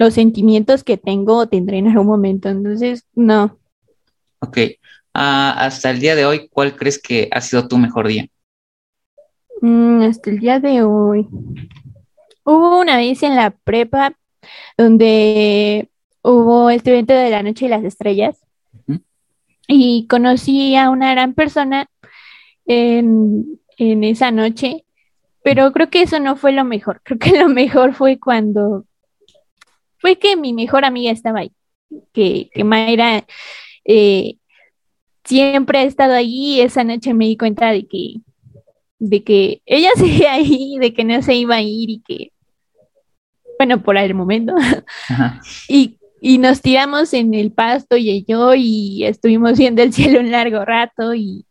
S2: los sentimientos que tengo o tendré en algún momento, entonces no.
S1: Ok. Uh, hasta el día de hoy, ¿cuál crees que ha sido tu mejor día?
S2: Mm, hasta el día de hoy. Hubo una vez en la prepa donde hubo este evento de la noche y las estrellas y conocí a una gran persona en, en esa noche, pero creo que eso no fue lo mejor. Creo que lo mejor fue cuando fue que mi mejor amiga estaba ahí, que, que Mayra eh, siempre ha estado ahí y esa noche me di cuenta de que, de que ella seguía ahí, de que no se iba a ir y que, bueno, por el momento,
S1: Ajá.
S2: y, y nos tiramos en el pasto y yo y estuvimos viendo el cielo un largo rato y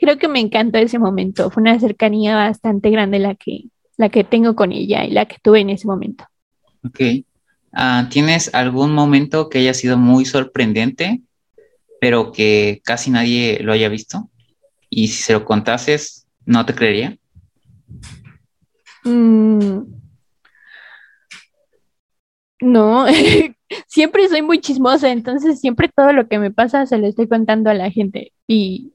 S2: creo que me encantó ese momento. Fue una cercanía bastante grande la que, la que tengo con ella y la que tuve en ese momento.
S1: Ok. Ah, ¿Tienes algún momento que haya sido muy sorprendente, pero que casi nadie lo haya visto? Y si se lo contases, no te creería.
S2: Mm, no, siempre soy muy chismosa, entonces siempre todo lo que me pasa se lo estoy contando a la gente y,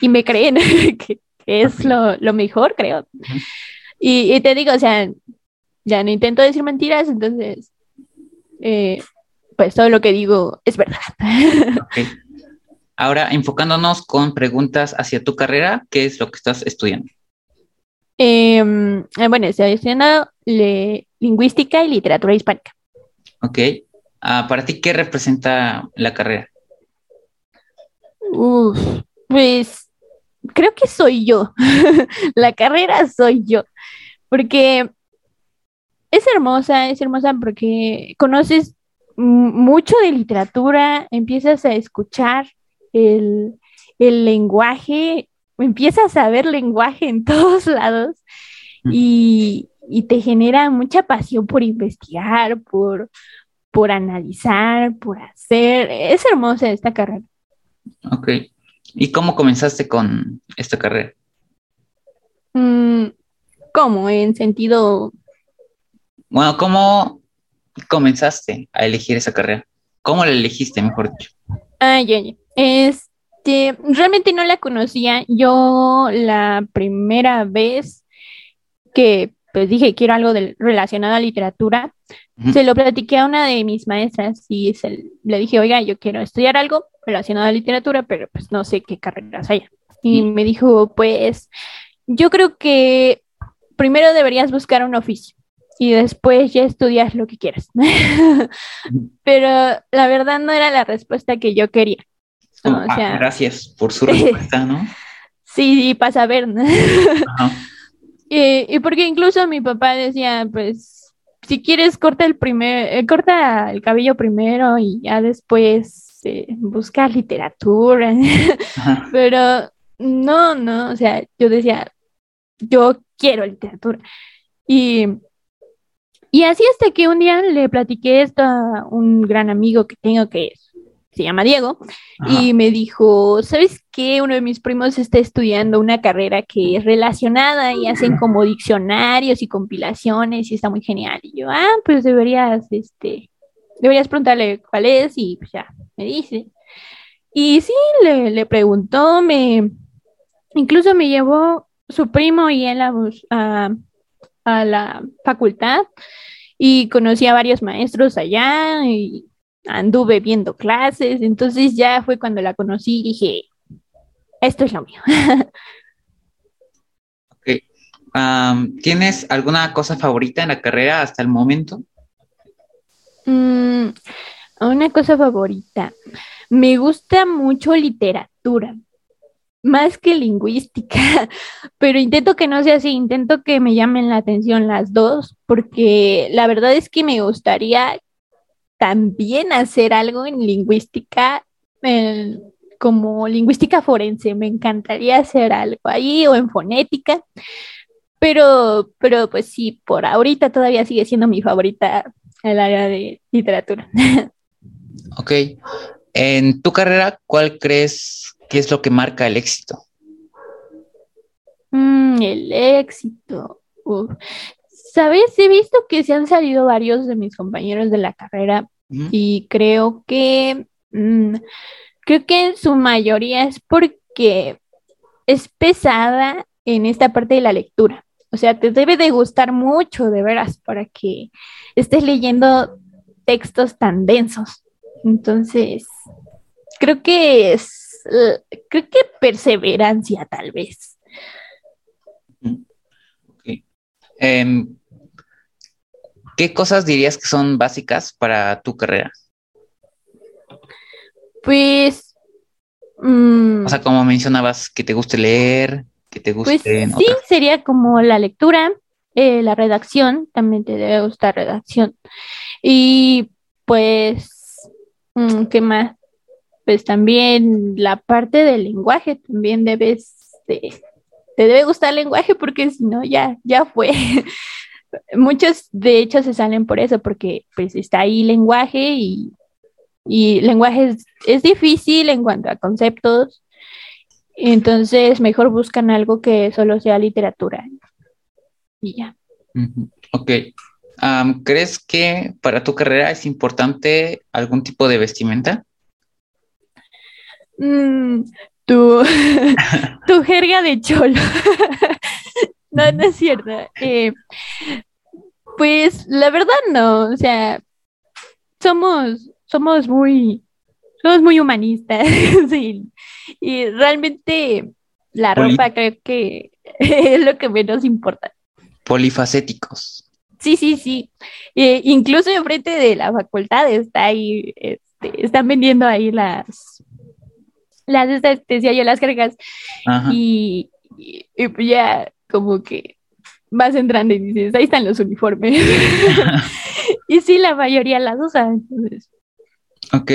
S2: y me creen que, que es lo, lo mejor, creo. Y, y te digo, o sea, ya no intento decir mentiras, entonces, eh, pues todo lo que digo es verdad.
S1: Ahora, enfocándonos con preguntas hacia tu carrera, ¿qué es lo que estás estudiando?
S2: Eh, bueno, estoy estudiando le- lingüística y literatura hispánica.
S1: Ok. Ah, para ti, ¿qué representa la carrera?
S2: Uf, pues creo que soy yo. La carrera soy yo. Porque es hermosa, es hermosa porque conoces mucho de literatura, empiezas a escuchar el, el lenguaje, empiezas a ver lenguaje en todos lados y, y te genera mucha pasión por investigar, por, por analizar, por hacer. Es hermosa esta carrera.
S1: Ok. ¿Y cómo comenzaste con esta carrera?
S2: Mm, ¿Cómo? En sentido,
S1: Bueno, ¿cómo comenzaste a elegir esa carrera? ¿Cómo la elegiste, mejor dicho?
S2: ah, ya, ya. Este, realmente no la conocía. Yo la primera vez que pues dije quiero algo del- relacionado a literatura, se lo platiqué a una de mis maestras y se- le dije, oiga, yo quiero estudiar algo relacionado a literatura, pero pues no sé qué carreras haya. Y me dijo, pues yo creo que primero deberías buscar un oficio y después ya estudias lo que quieras. Pero la verdad no era la respuesta que yo quería. O
S1: ah,
S2: sea-
S1: gracias por su respuesta, ¿no?
S2: Sí, sí, pasa a ver. ¿no? Y, y porque incluso mi papá decía, pues, si quieres, corta el primer, eh, corta el cabello primero y ya después eh, busca literatura. Pero no, no, o sea, yo decía, yo quiero literatura. Y, y así hasta que un día le platiqué esto a un gran amigo que tengo que es se llama Diego, y me dijo, ¿sabes qué? Uno de mis primos está estudiando una carrera que es relacionada y hacen como diccionarios y compilaciones y está muy genial. Y yo, ah, pues deberías, este, deberías preguntarle cuál es y pues ya, me dice. Y sí, le, le preguntó, me, incluso me llevó su primo y él a, a la facultad y conocí a varios maestros allá y anduve viendo clases, entonces ya fue cuando la conocí y dije, esto es lo mío.
S1: ¿Tienes alguna cosa favorita en la carrera hasta el momento?
S2: Mm, una cosa favorita. Me gusta mucho literatura, más que lingüística, pero intento que no sea así, intento que me llamen la atención las dos, porque la verdad es que me gustaría también hacer algo en lingüística, como lingüística forense, me encantaría hacer algo ahí o en fonética, pero, pero pues sí, por ahorita todavía sigue siendo mi favorita el área de literatura.
S1: Ok. En tu carrera, ¿cuál crees que es lo que marca el éxito?
S2: Mm, el éxito. Sabes, he visto que se han salido varios de mis compañeros de la carrera y creo que, mm, creo que en su mayoría es porque es pesada en esta parte de la lectura. O sea, te debe de gustar mucho, de veras, para que estés leyendo textos tan densos. Entonces, creo que es, eh, creo que perseverancia tal vez.
S1: Em, ¿Qué cosas dirías que son básicas para tu carrera?
S2: Pues...
S1: Mm, o sea, como mencionabas, que te guste leer, que te guste...
S2: Pues, sí, sería como la lectura, eh, la redacción, también te debe gustar redacción. Y pues, mm, ¿qué más? Pues también la parte del lenguaje, también debes te debe gustar el lenguaje porque si no, ya, ya fue. Muchos de hecho se salen por eso, porque pues está ahí lenguaje y, y lenguaje es, difícil en cuanto a conceptos, entonces mejor buscan algo que solo sea literatura. Y ya.
S1: Ok. ¿Crees que para tu carrera es importante algún tipo de vestimenta?
S2: Mm, tu, tu jerga de cholo. No, no es cierto. Eh, pues la verdad no, o sea, somos, somos muy, somos muy humanistas, sí. Y realmente la ropa creo que es lo que menos importa.
S1: Polifacéticos.
S2: Sí, sí, sí. Eh, incluso enfrente de la facultad está ahí, este, están vendiendo ahí las, las, decía yo, las cargas. Y, y, y, ya como que vas entrando y dices, ahí están los uniformes. y sí, la mayoría las usa. Entonces.
S1: Ok,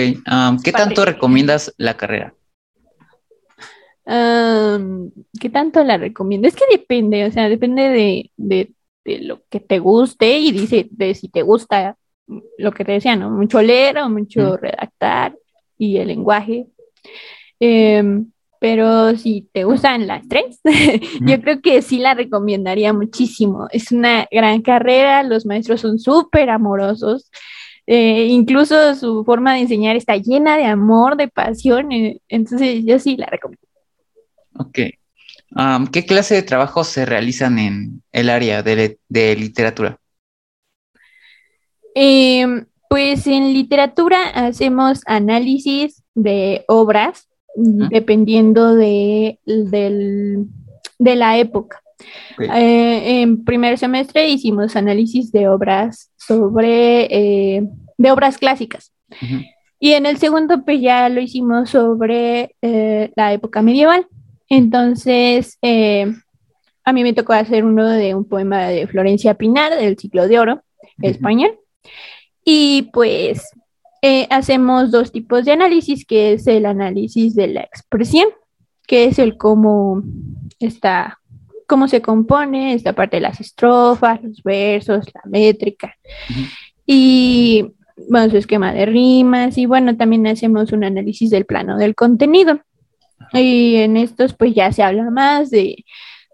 S1: ¿qué tanto recomiendas la carrera?
S2: ¿Qué tanto la recomiendo? Es que depende, o sea, depende de, de, lo que te guste y dice de si te gusta lo que te decía, ¿no? Mucho leer o mucho redactar y el lenguaje. Eh, pero si te gustan las tres, yo creo que sí la recomendaría muchísimo. Es una gran carrera, los maestros son súper amorosos, eh, incluso su forma de enseñar está llena de amor, de pasión, eh, entonces yo sí la recomiendo.
S1: Ok. ¿Qué clase de trabajos se realizan en el área de, literatura?
S2: Em, pues en literatura hacemos análisis de obras dependiendo de, de la época. Eh, en primer semestre hicimos análisis de obras sobre, eh, de obras clásicas. Y en el segundo, pues ya lo hicimos sobre eh, la época medieval. Entonces, a mí me tocó hacer uno de un poema de Florencia Pinar, del ciclo de oro, español. Y pues eh, hacemos dos tipos de análisis, que es el análisis de la expresión, que es el cómo está, cómo se compone esta parte de las estrofas, los versos, la métrica. Y bueno, su esquema de rimas y bueno, también hacemos un análisis del plano del contenido. Y en estos pues ya se habla más de,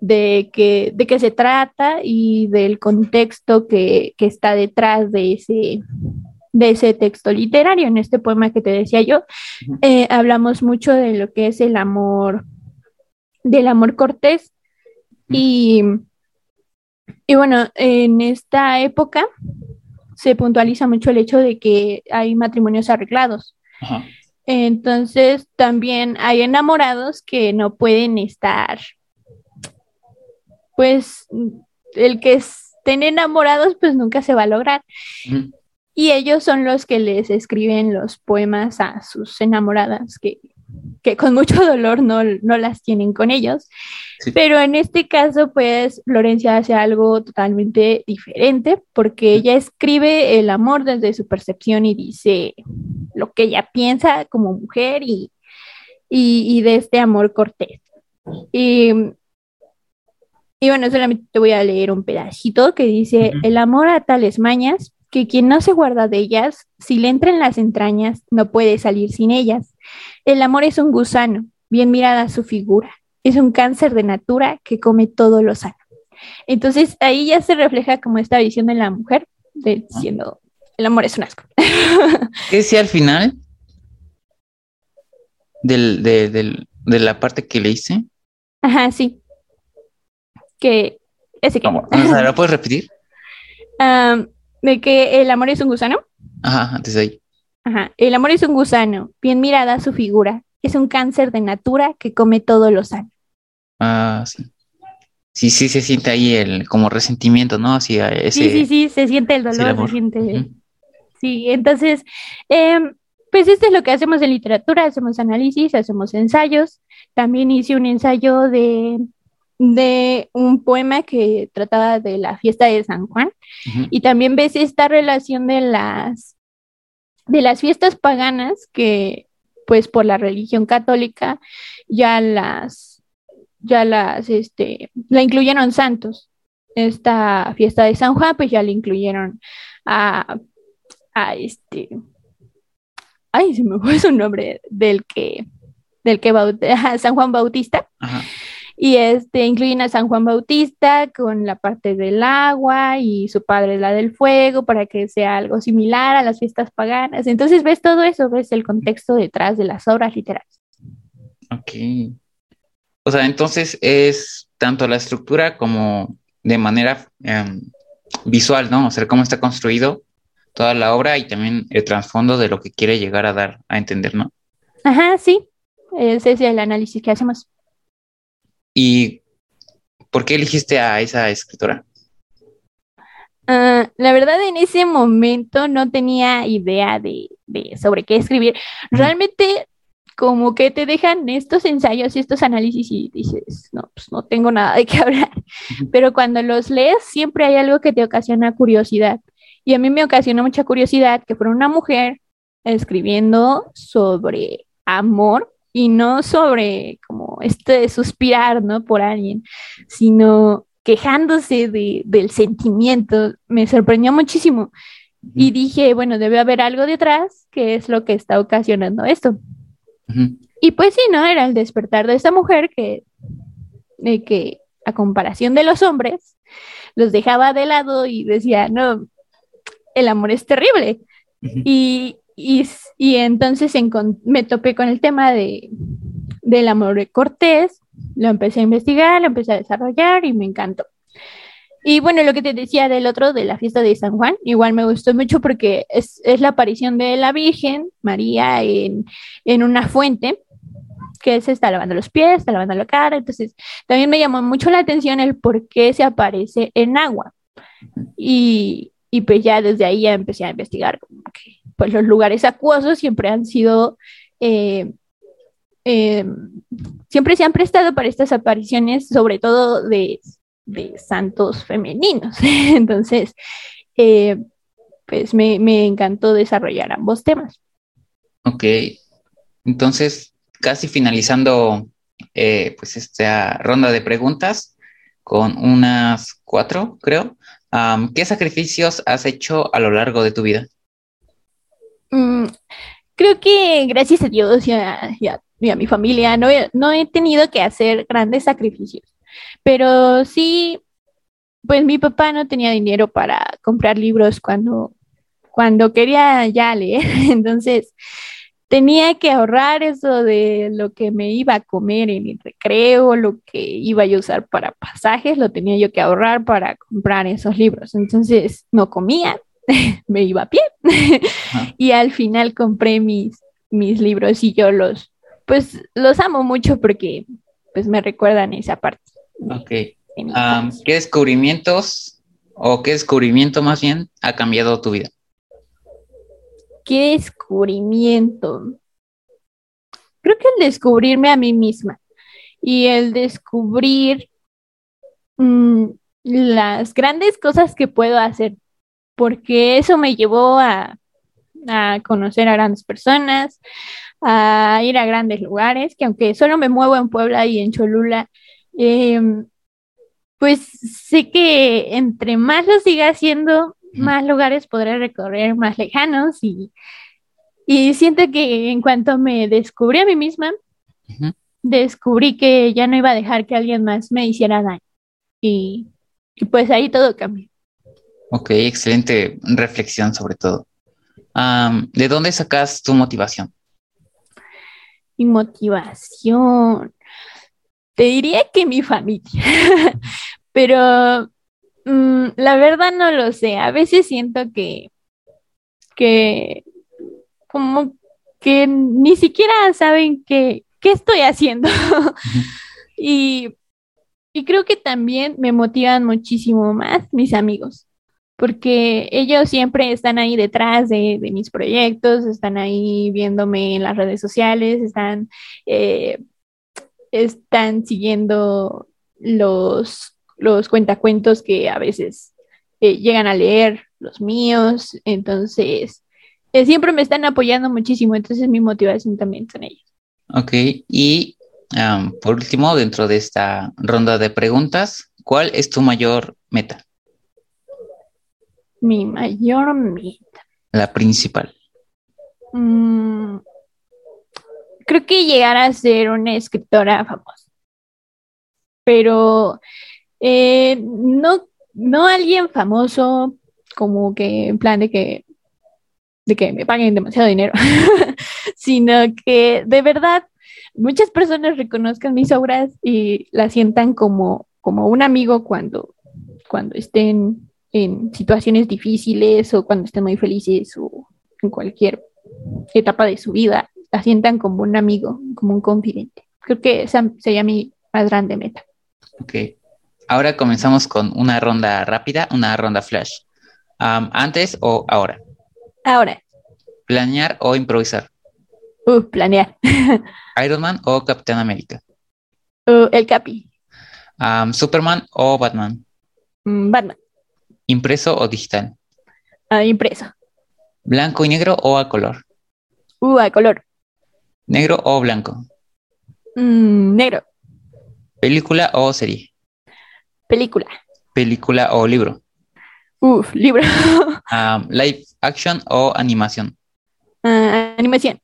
S2: de, que, de qué se trata y del contexto que, que está detrás de ese, de ese texto literario. En este poema que te decía yo, eh, hablamos mucho de lo que es el amor, del amor cortés. Y, y bueno, en esta época se puntualiza mucho el hecho de que hay matrimonios arreglados. Entonces, también hay enamorados que no pueden estar, pues, el que estén enamorados, pues nunca se va a lograr. Y ellos son los que les escriben los poemas a sus enamoradas, que, que con mucho dolor no, no las tienen con ellos. Pero en este caso, pues Florencia hace algo totalmente diferente porque ella escribe el amor desde su percepción y dice lo que ella piensa como mujer y, y, de este amor cortés. Y, y, bueno, solamente te voy a leer un pedacito que dice, el amor a tales mañas, que quien no se guarda de ellas, si le entra en las entrañas, no puede salir sin ellas. El amor es un gusano, bien mirada su figura es un cáncer de natura que come todo lo sano. Entonces ahí ya se refleja como esta visión de la mujer, diciendo, el amor es un asco.
S1: ¿Qué decía al final del, de, la parte que le hice?
S2: Ajá, sí. Que ese que.
S1: ¿Lo puedes repetir?
S2: de que el amor es un gusano.
S1: Ajá, antes de ahí.
S2: Ajá, el amor es un gusano, bien mirada su figura, es un cáncer de natura que come todo lo sano.
S1: Ah, sí. Sí, sí se siente ahí el como resentimiento, ¿no? Hacia ese,
S2: sí, sí, sí, se siente el dolor, se siente. Sí, entonces, em, pues esto es lo que hacemos en literatura, hacemos análisis, hacemos ensayos. También hice un ensayo de, de un poema que trataba de la fiesta de San Juan. Y también ves esta relación de las de las fiestas paganas que pues por la religión católica ya las ya las, este, la incluyeron santos. Esta fiesta de San Juan, pues ya le incluyeron a, a este, ay, se me fue su nombre del que, del que San Juan Bautista. Y este, incluyen a San Juan Bautista con la parte del agua y su padre la del fuego para que sea algo similar a las fiestas paganas. Entonces ves todo eso, ves el contexto detrás de las obras literarias.
S1: Ok. O sea, entonces es tanto la estructura como de manera em, visual, ¿no? O sea, cómo está construido toda la obra y también el trasfondo de lo que quiere llegar a dar a entender, ¿no?
S2: Ajá, sí. Ese es el análisis que hacemos.
S1: ¿Y por qué elegiste a esa escritora?
S2: Ah, la verdad, en ese momento no tenía idea de, de sobre qué escribir. Realmente como que te dejan estos ensayos y estos análisis y dices, no, pues no tengo nada de qué hablar. Pero cuando los lees, siempre hay algo que te ocasiona curiosidad. Y a mí me ocasionó mucha curiosidad que fuera una mujer escribiendo sobre amor y no sobre como este suspirar, ¿no? Por alguien, sino quejándose de, del sentimiento. Me sorprendió muchísimo. Y dije, bueno, debe haber algo detrás que es lo que está ocasionando esto. Y pues sí, ¿no? Era el despertar de esta mujer que, que a comparación de los hombres, los dejaba de lado y decía, no, el amor es terrible. y, y, y, entonces me topé con el tema de, del amor de Cortés, lo empecé a investigar, lo empecé a desarrollar y me encantó. Y bueno, lo que te decía del otro, de la fiesta de San Juan, igual me gustó mucho porque es, la aparición de la Virgen María en, una fuente, que se está lavando los pies, está lavando la cara, entonces también me llamó mucho la atención el por qué se aparece en agua. Y, pues ya desde ahí ya empecé a investigar, que pues los lugares acuosos siempre han sido... Eh, eh, siempre se han prestado para estas apariciones, sobre todo de de santos femeninos. Entonces, eh, pues me, encantó desarrollar ambos temas.
S1: Ok, entonces, casi finalizando pues esta ronda de preguntas con unas cuatro, creo. ¿Qué sacrificios has hecho a lo largo de tu vida?
S2: Mm, creo que gracias a Dios y a, mi familia no he, tenido que hacer grandes sacrificios, pero sí, pues mi papá no tenía dinero para comprar libros cuando, cuando quería ya leer, entonces tenía que ahorrar eso de lo que me iba a comer en el recreo, lo que iba a usar para pasajes, lo tenía yo que ahorrar para comprar esos libros, entonces no comía, me iba a pie
S1: Ajá.
S2: y al final compré mis, mis libros y yo los, pues los amo mucho porque pues me recuerdan esa parte.
S1: Ok.
S2: de.
S1: ¿qué descubrimientos o qué descubrimiento más bien ha cambiado tu vida?
S2: ¿Qué descubrimiento? Creo que el descubrirme a mí misma y el descubrir mm, las grandes cosas que puedo hacer, porque eso me llevó a, a conocer a grandes personas, a ir a grandes lugares, que aunque solo me muevo en Puebla y en Cholula, em, pues sé que entre más lo siga haciendo, más lugares podré recorrer más lejanos y, y siento que en cuanto me descubrí a mí misma, descubrí que ya no iba a dejar que alguien más me hiciera daño. Y, y pues ahí todo cambió.
S1: Ok, excelente reflexión sobre todo. ¿de dónde sacas tu motivación?
S2: Mi motivación. Te diría que mi familia, pero mm, la verdad no lo sé. A veces siento que, que como que ni siquiera saben qué, qué estoy haciendo. Y, y creo que también me motivan muchísimo más mis amigos, porque ellos siempre están ahí detrás de, mis proyectos, están ahí viéndome en las redes sociales, están, eh, están siguiendo los, los cuentacuentos que a veces eh, llegan a leer, los míos, entonces eh, siempre me están apoyando muchísimo, entonces mi motivación también son ellos.
S1: Ok, y por último, dentro de esta ronda de preguntas, ¿cuál es tu mayor meta?
S2: Mi mayor meta.
S1: La principal.
S2: Mm, creo que llegar a ser una escritora famosa, pero eh, no, no alguien famoso como que en plan de que, de que me paguen demasiado dinero, sino que de verdad muchas personas reconozcan mis obras y las sientan como, como un amigo cuando, cuando estén en situaciones difíciles o cuando estén muy felices o en cualquier etapa de su vida, la sientan como un amigo, como un confidente. Creo que esa sería mi más grande meta.
S1: Ok. Ahora comenzamos con una ronda rápida, una ronda flash. ¿antes o ahora?
S2: Ahora,
S1: ¿Planear o improvisar?
S2: uh, planear.
S1: ¿Iron Man o Capitán América?
S2: Uh, el Capi,
S1: ¿Superman o Batman?
S2: Mm, Batman,
S1: ¿Impreso o digital?
S2: Ah, impreso.
S1: ¿Blanco y negro o a color?
S2: Uh, a color.
S1: ¿Negro o blanco?
S2: Mm, negro,
S1: ¿Película o serie?
S2: película.
S1: ¿Película o libro?
S2: Uf, libro.
S1: Am, ¿live action o animación?
S2: Ah, animación.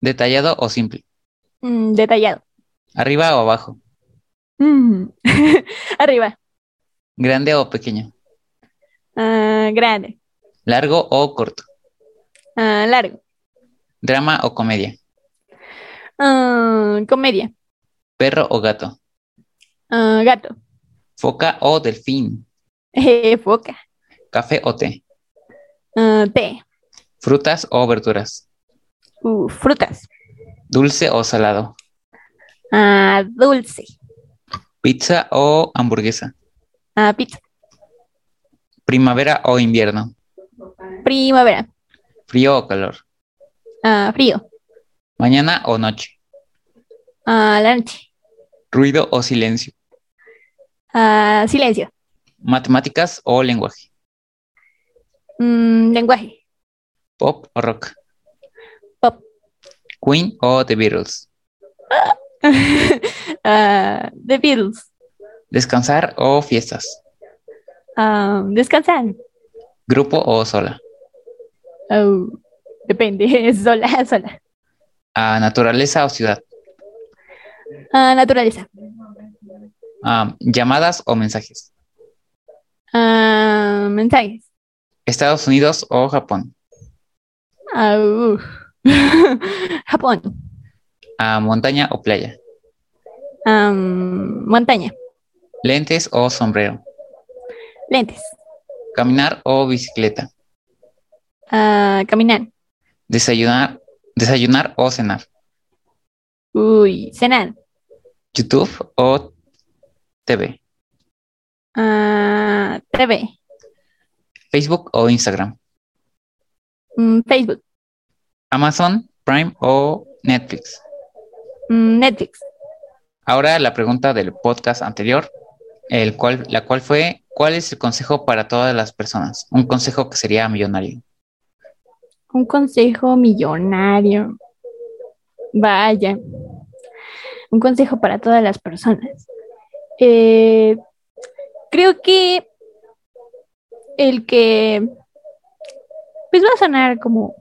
S1: ¿Detallado o simple?
S2: Mm, detallado.
S1: ¿Arriba o abajo?
S2: Mm, Arriba.
S1: ¿Grande o pequeño?
S2: Ah, grande.
S1: ¿Largo o corto?
S2: Ah, largo.
S1: ¿Drama o comedia?
S2: Ah, comedia.
S1: ¿Perro o gato?
S2: Gato.
S1: ¿Foca o delfín?
S2: Eh, foca.
S1: ¿Café o té?
S2: Té.
S1: ¿Frutas o verduras?
S2: Uh, frutas.
S1: ¿Dulce o salado?
S2: Dulce.
S1: ¿Pizza o hamburguesa?
S2: Pizza.
S1: ¿Primavera o invierno?
S2: Primavera.
S1: ¿Frío o calor?
S2: Ah, frío.
S1: ¿Mañana o noche?
S2: Ah, la noche.
S1: ¿Ruido o silencio?
S2: Ah, silencio.
S1: ¿Matemáticas o lenguaje?
S2: Mm, lenguaje.
S1: ¿Pop o rock?
S2: Pop.
S1: ¿Queen o The Beatles?
S2: The Beatles.
S1: ¿Descansar o fiestas?
S2: Ah, descansar.
S1: ¿Grupo o sola?
S2: Oh, depende, sola, sola.
S1: Ah, ¿Naturaleza o ciudad?
S2: Ah, naturaleza.
S1: Ah, ¿Llamadas o mensajes?
S2: Ah, mensajes.
S1: ¿Estados Unidos o Japón?
S2: Japón.
S1: Ah, ¿Montaña o playa?
S2: Am, montaña.
S1: ¿Lentes o sombrero?
S2: Lentes.
S1: ¿Caminar o bicicleta?
S2: Ah, caminar.
S1: ¿Desayunar, desayunar o cenar?
S2: Uy, cenar.
S1: ¿YouTube o TV?
S2: Ah, TV.
S1: ¿Facebook o Instagram?
S2: Mm, Facebook.
S1: ¿Amazon, Prime o Netflix?
S2: Mm, Netflix.
S1: Ahora la pregunta del podcast anterior, el cual, la cual fue, ¿cuál es el consejo para todas las personas? Un consejo que sería millonario.
S2: Un consejo millonario. Vaya. Un consejo para todas las personas. Eh, creo que el que pues va a sonar como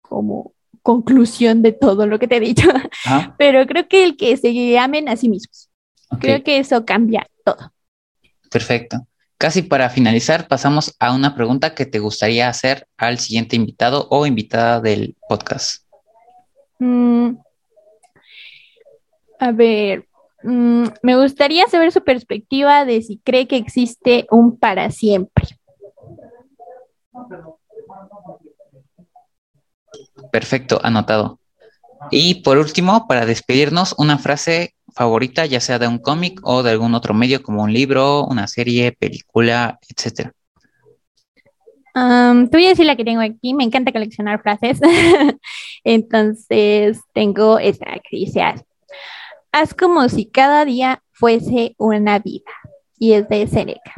S2: como conclusión de todo lo que te he dicho,
S1: Ah,
S2: pero creo que el que se amen a sí mismos. Creo que eso cambia todo.
S1: Perfecto. Casi para finalizar, pasamos a una pregunta que te gustaría hacer al siguiente invitado o invitada del podcast.
S2: Mm, a ver, mm, me gustaría saber su perspectiva de si cree que existe un para siempre.
S1: Perfecto, anotado. Y por último, para despedirnos, una frase favorita, ya sea de un cómic o de algún otro medio, como un libro, una serie, película, etcétera.
S2: Am, te voy a decir la que tengo aquí, me encanta coleccionar frases. Entonces, tengo esta que dice, haz, como si cada día fuese una vida. Y es de Seneca.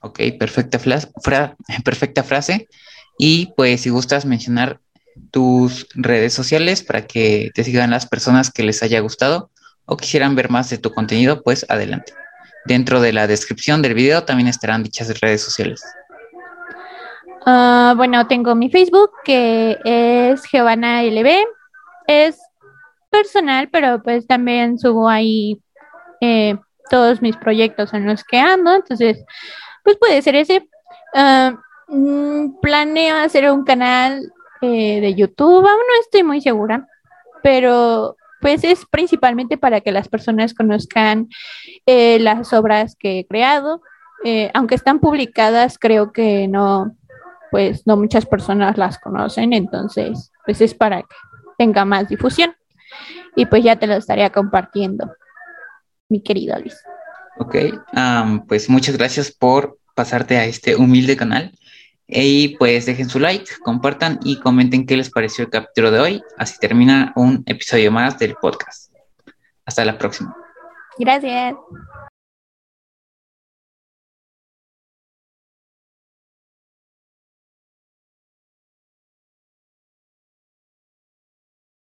S1: Ok, perfecta, fra- perfecta frase. Y pues si gustas mencionar tus redes sociales para que te sigan las personas que les haya gustado o quisieran ver más de tu contenido, pues adelante. Dentro de la descripción del video también estarán dichas redes sociales.
S2: Ah, bueno, tengo mi Facebook que es Giovanna LB. Es personal, pero pues también subo ahí eh, todos mis proyectos en los que ando. Entonces, pues puede ser ese. Ah, planeo hacer un canal eh, de YouTube. Aún no estoy muy segura, pero pues es principalmente para que las personas conozcan eh, las obras que he creado. Eh, aunque están publicadas, creo que no, pues no muchas personas las conocen, entonces pues es para que tenga más difusión. Y pues ya te lo estaría compartiendo, mi querido Luis.
S1: Ok, pues muchas gracias por pasarte a este humilde canal. Y pues dejen su like, compartan y comenten qué les pareció el capítulo de hoy. Así termina un episodio más del podcast. Hasta la próxima.
S2: Gracias.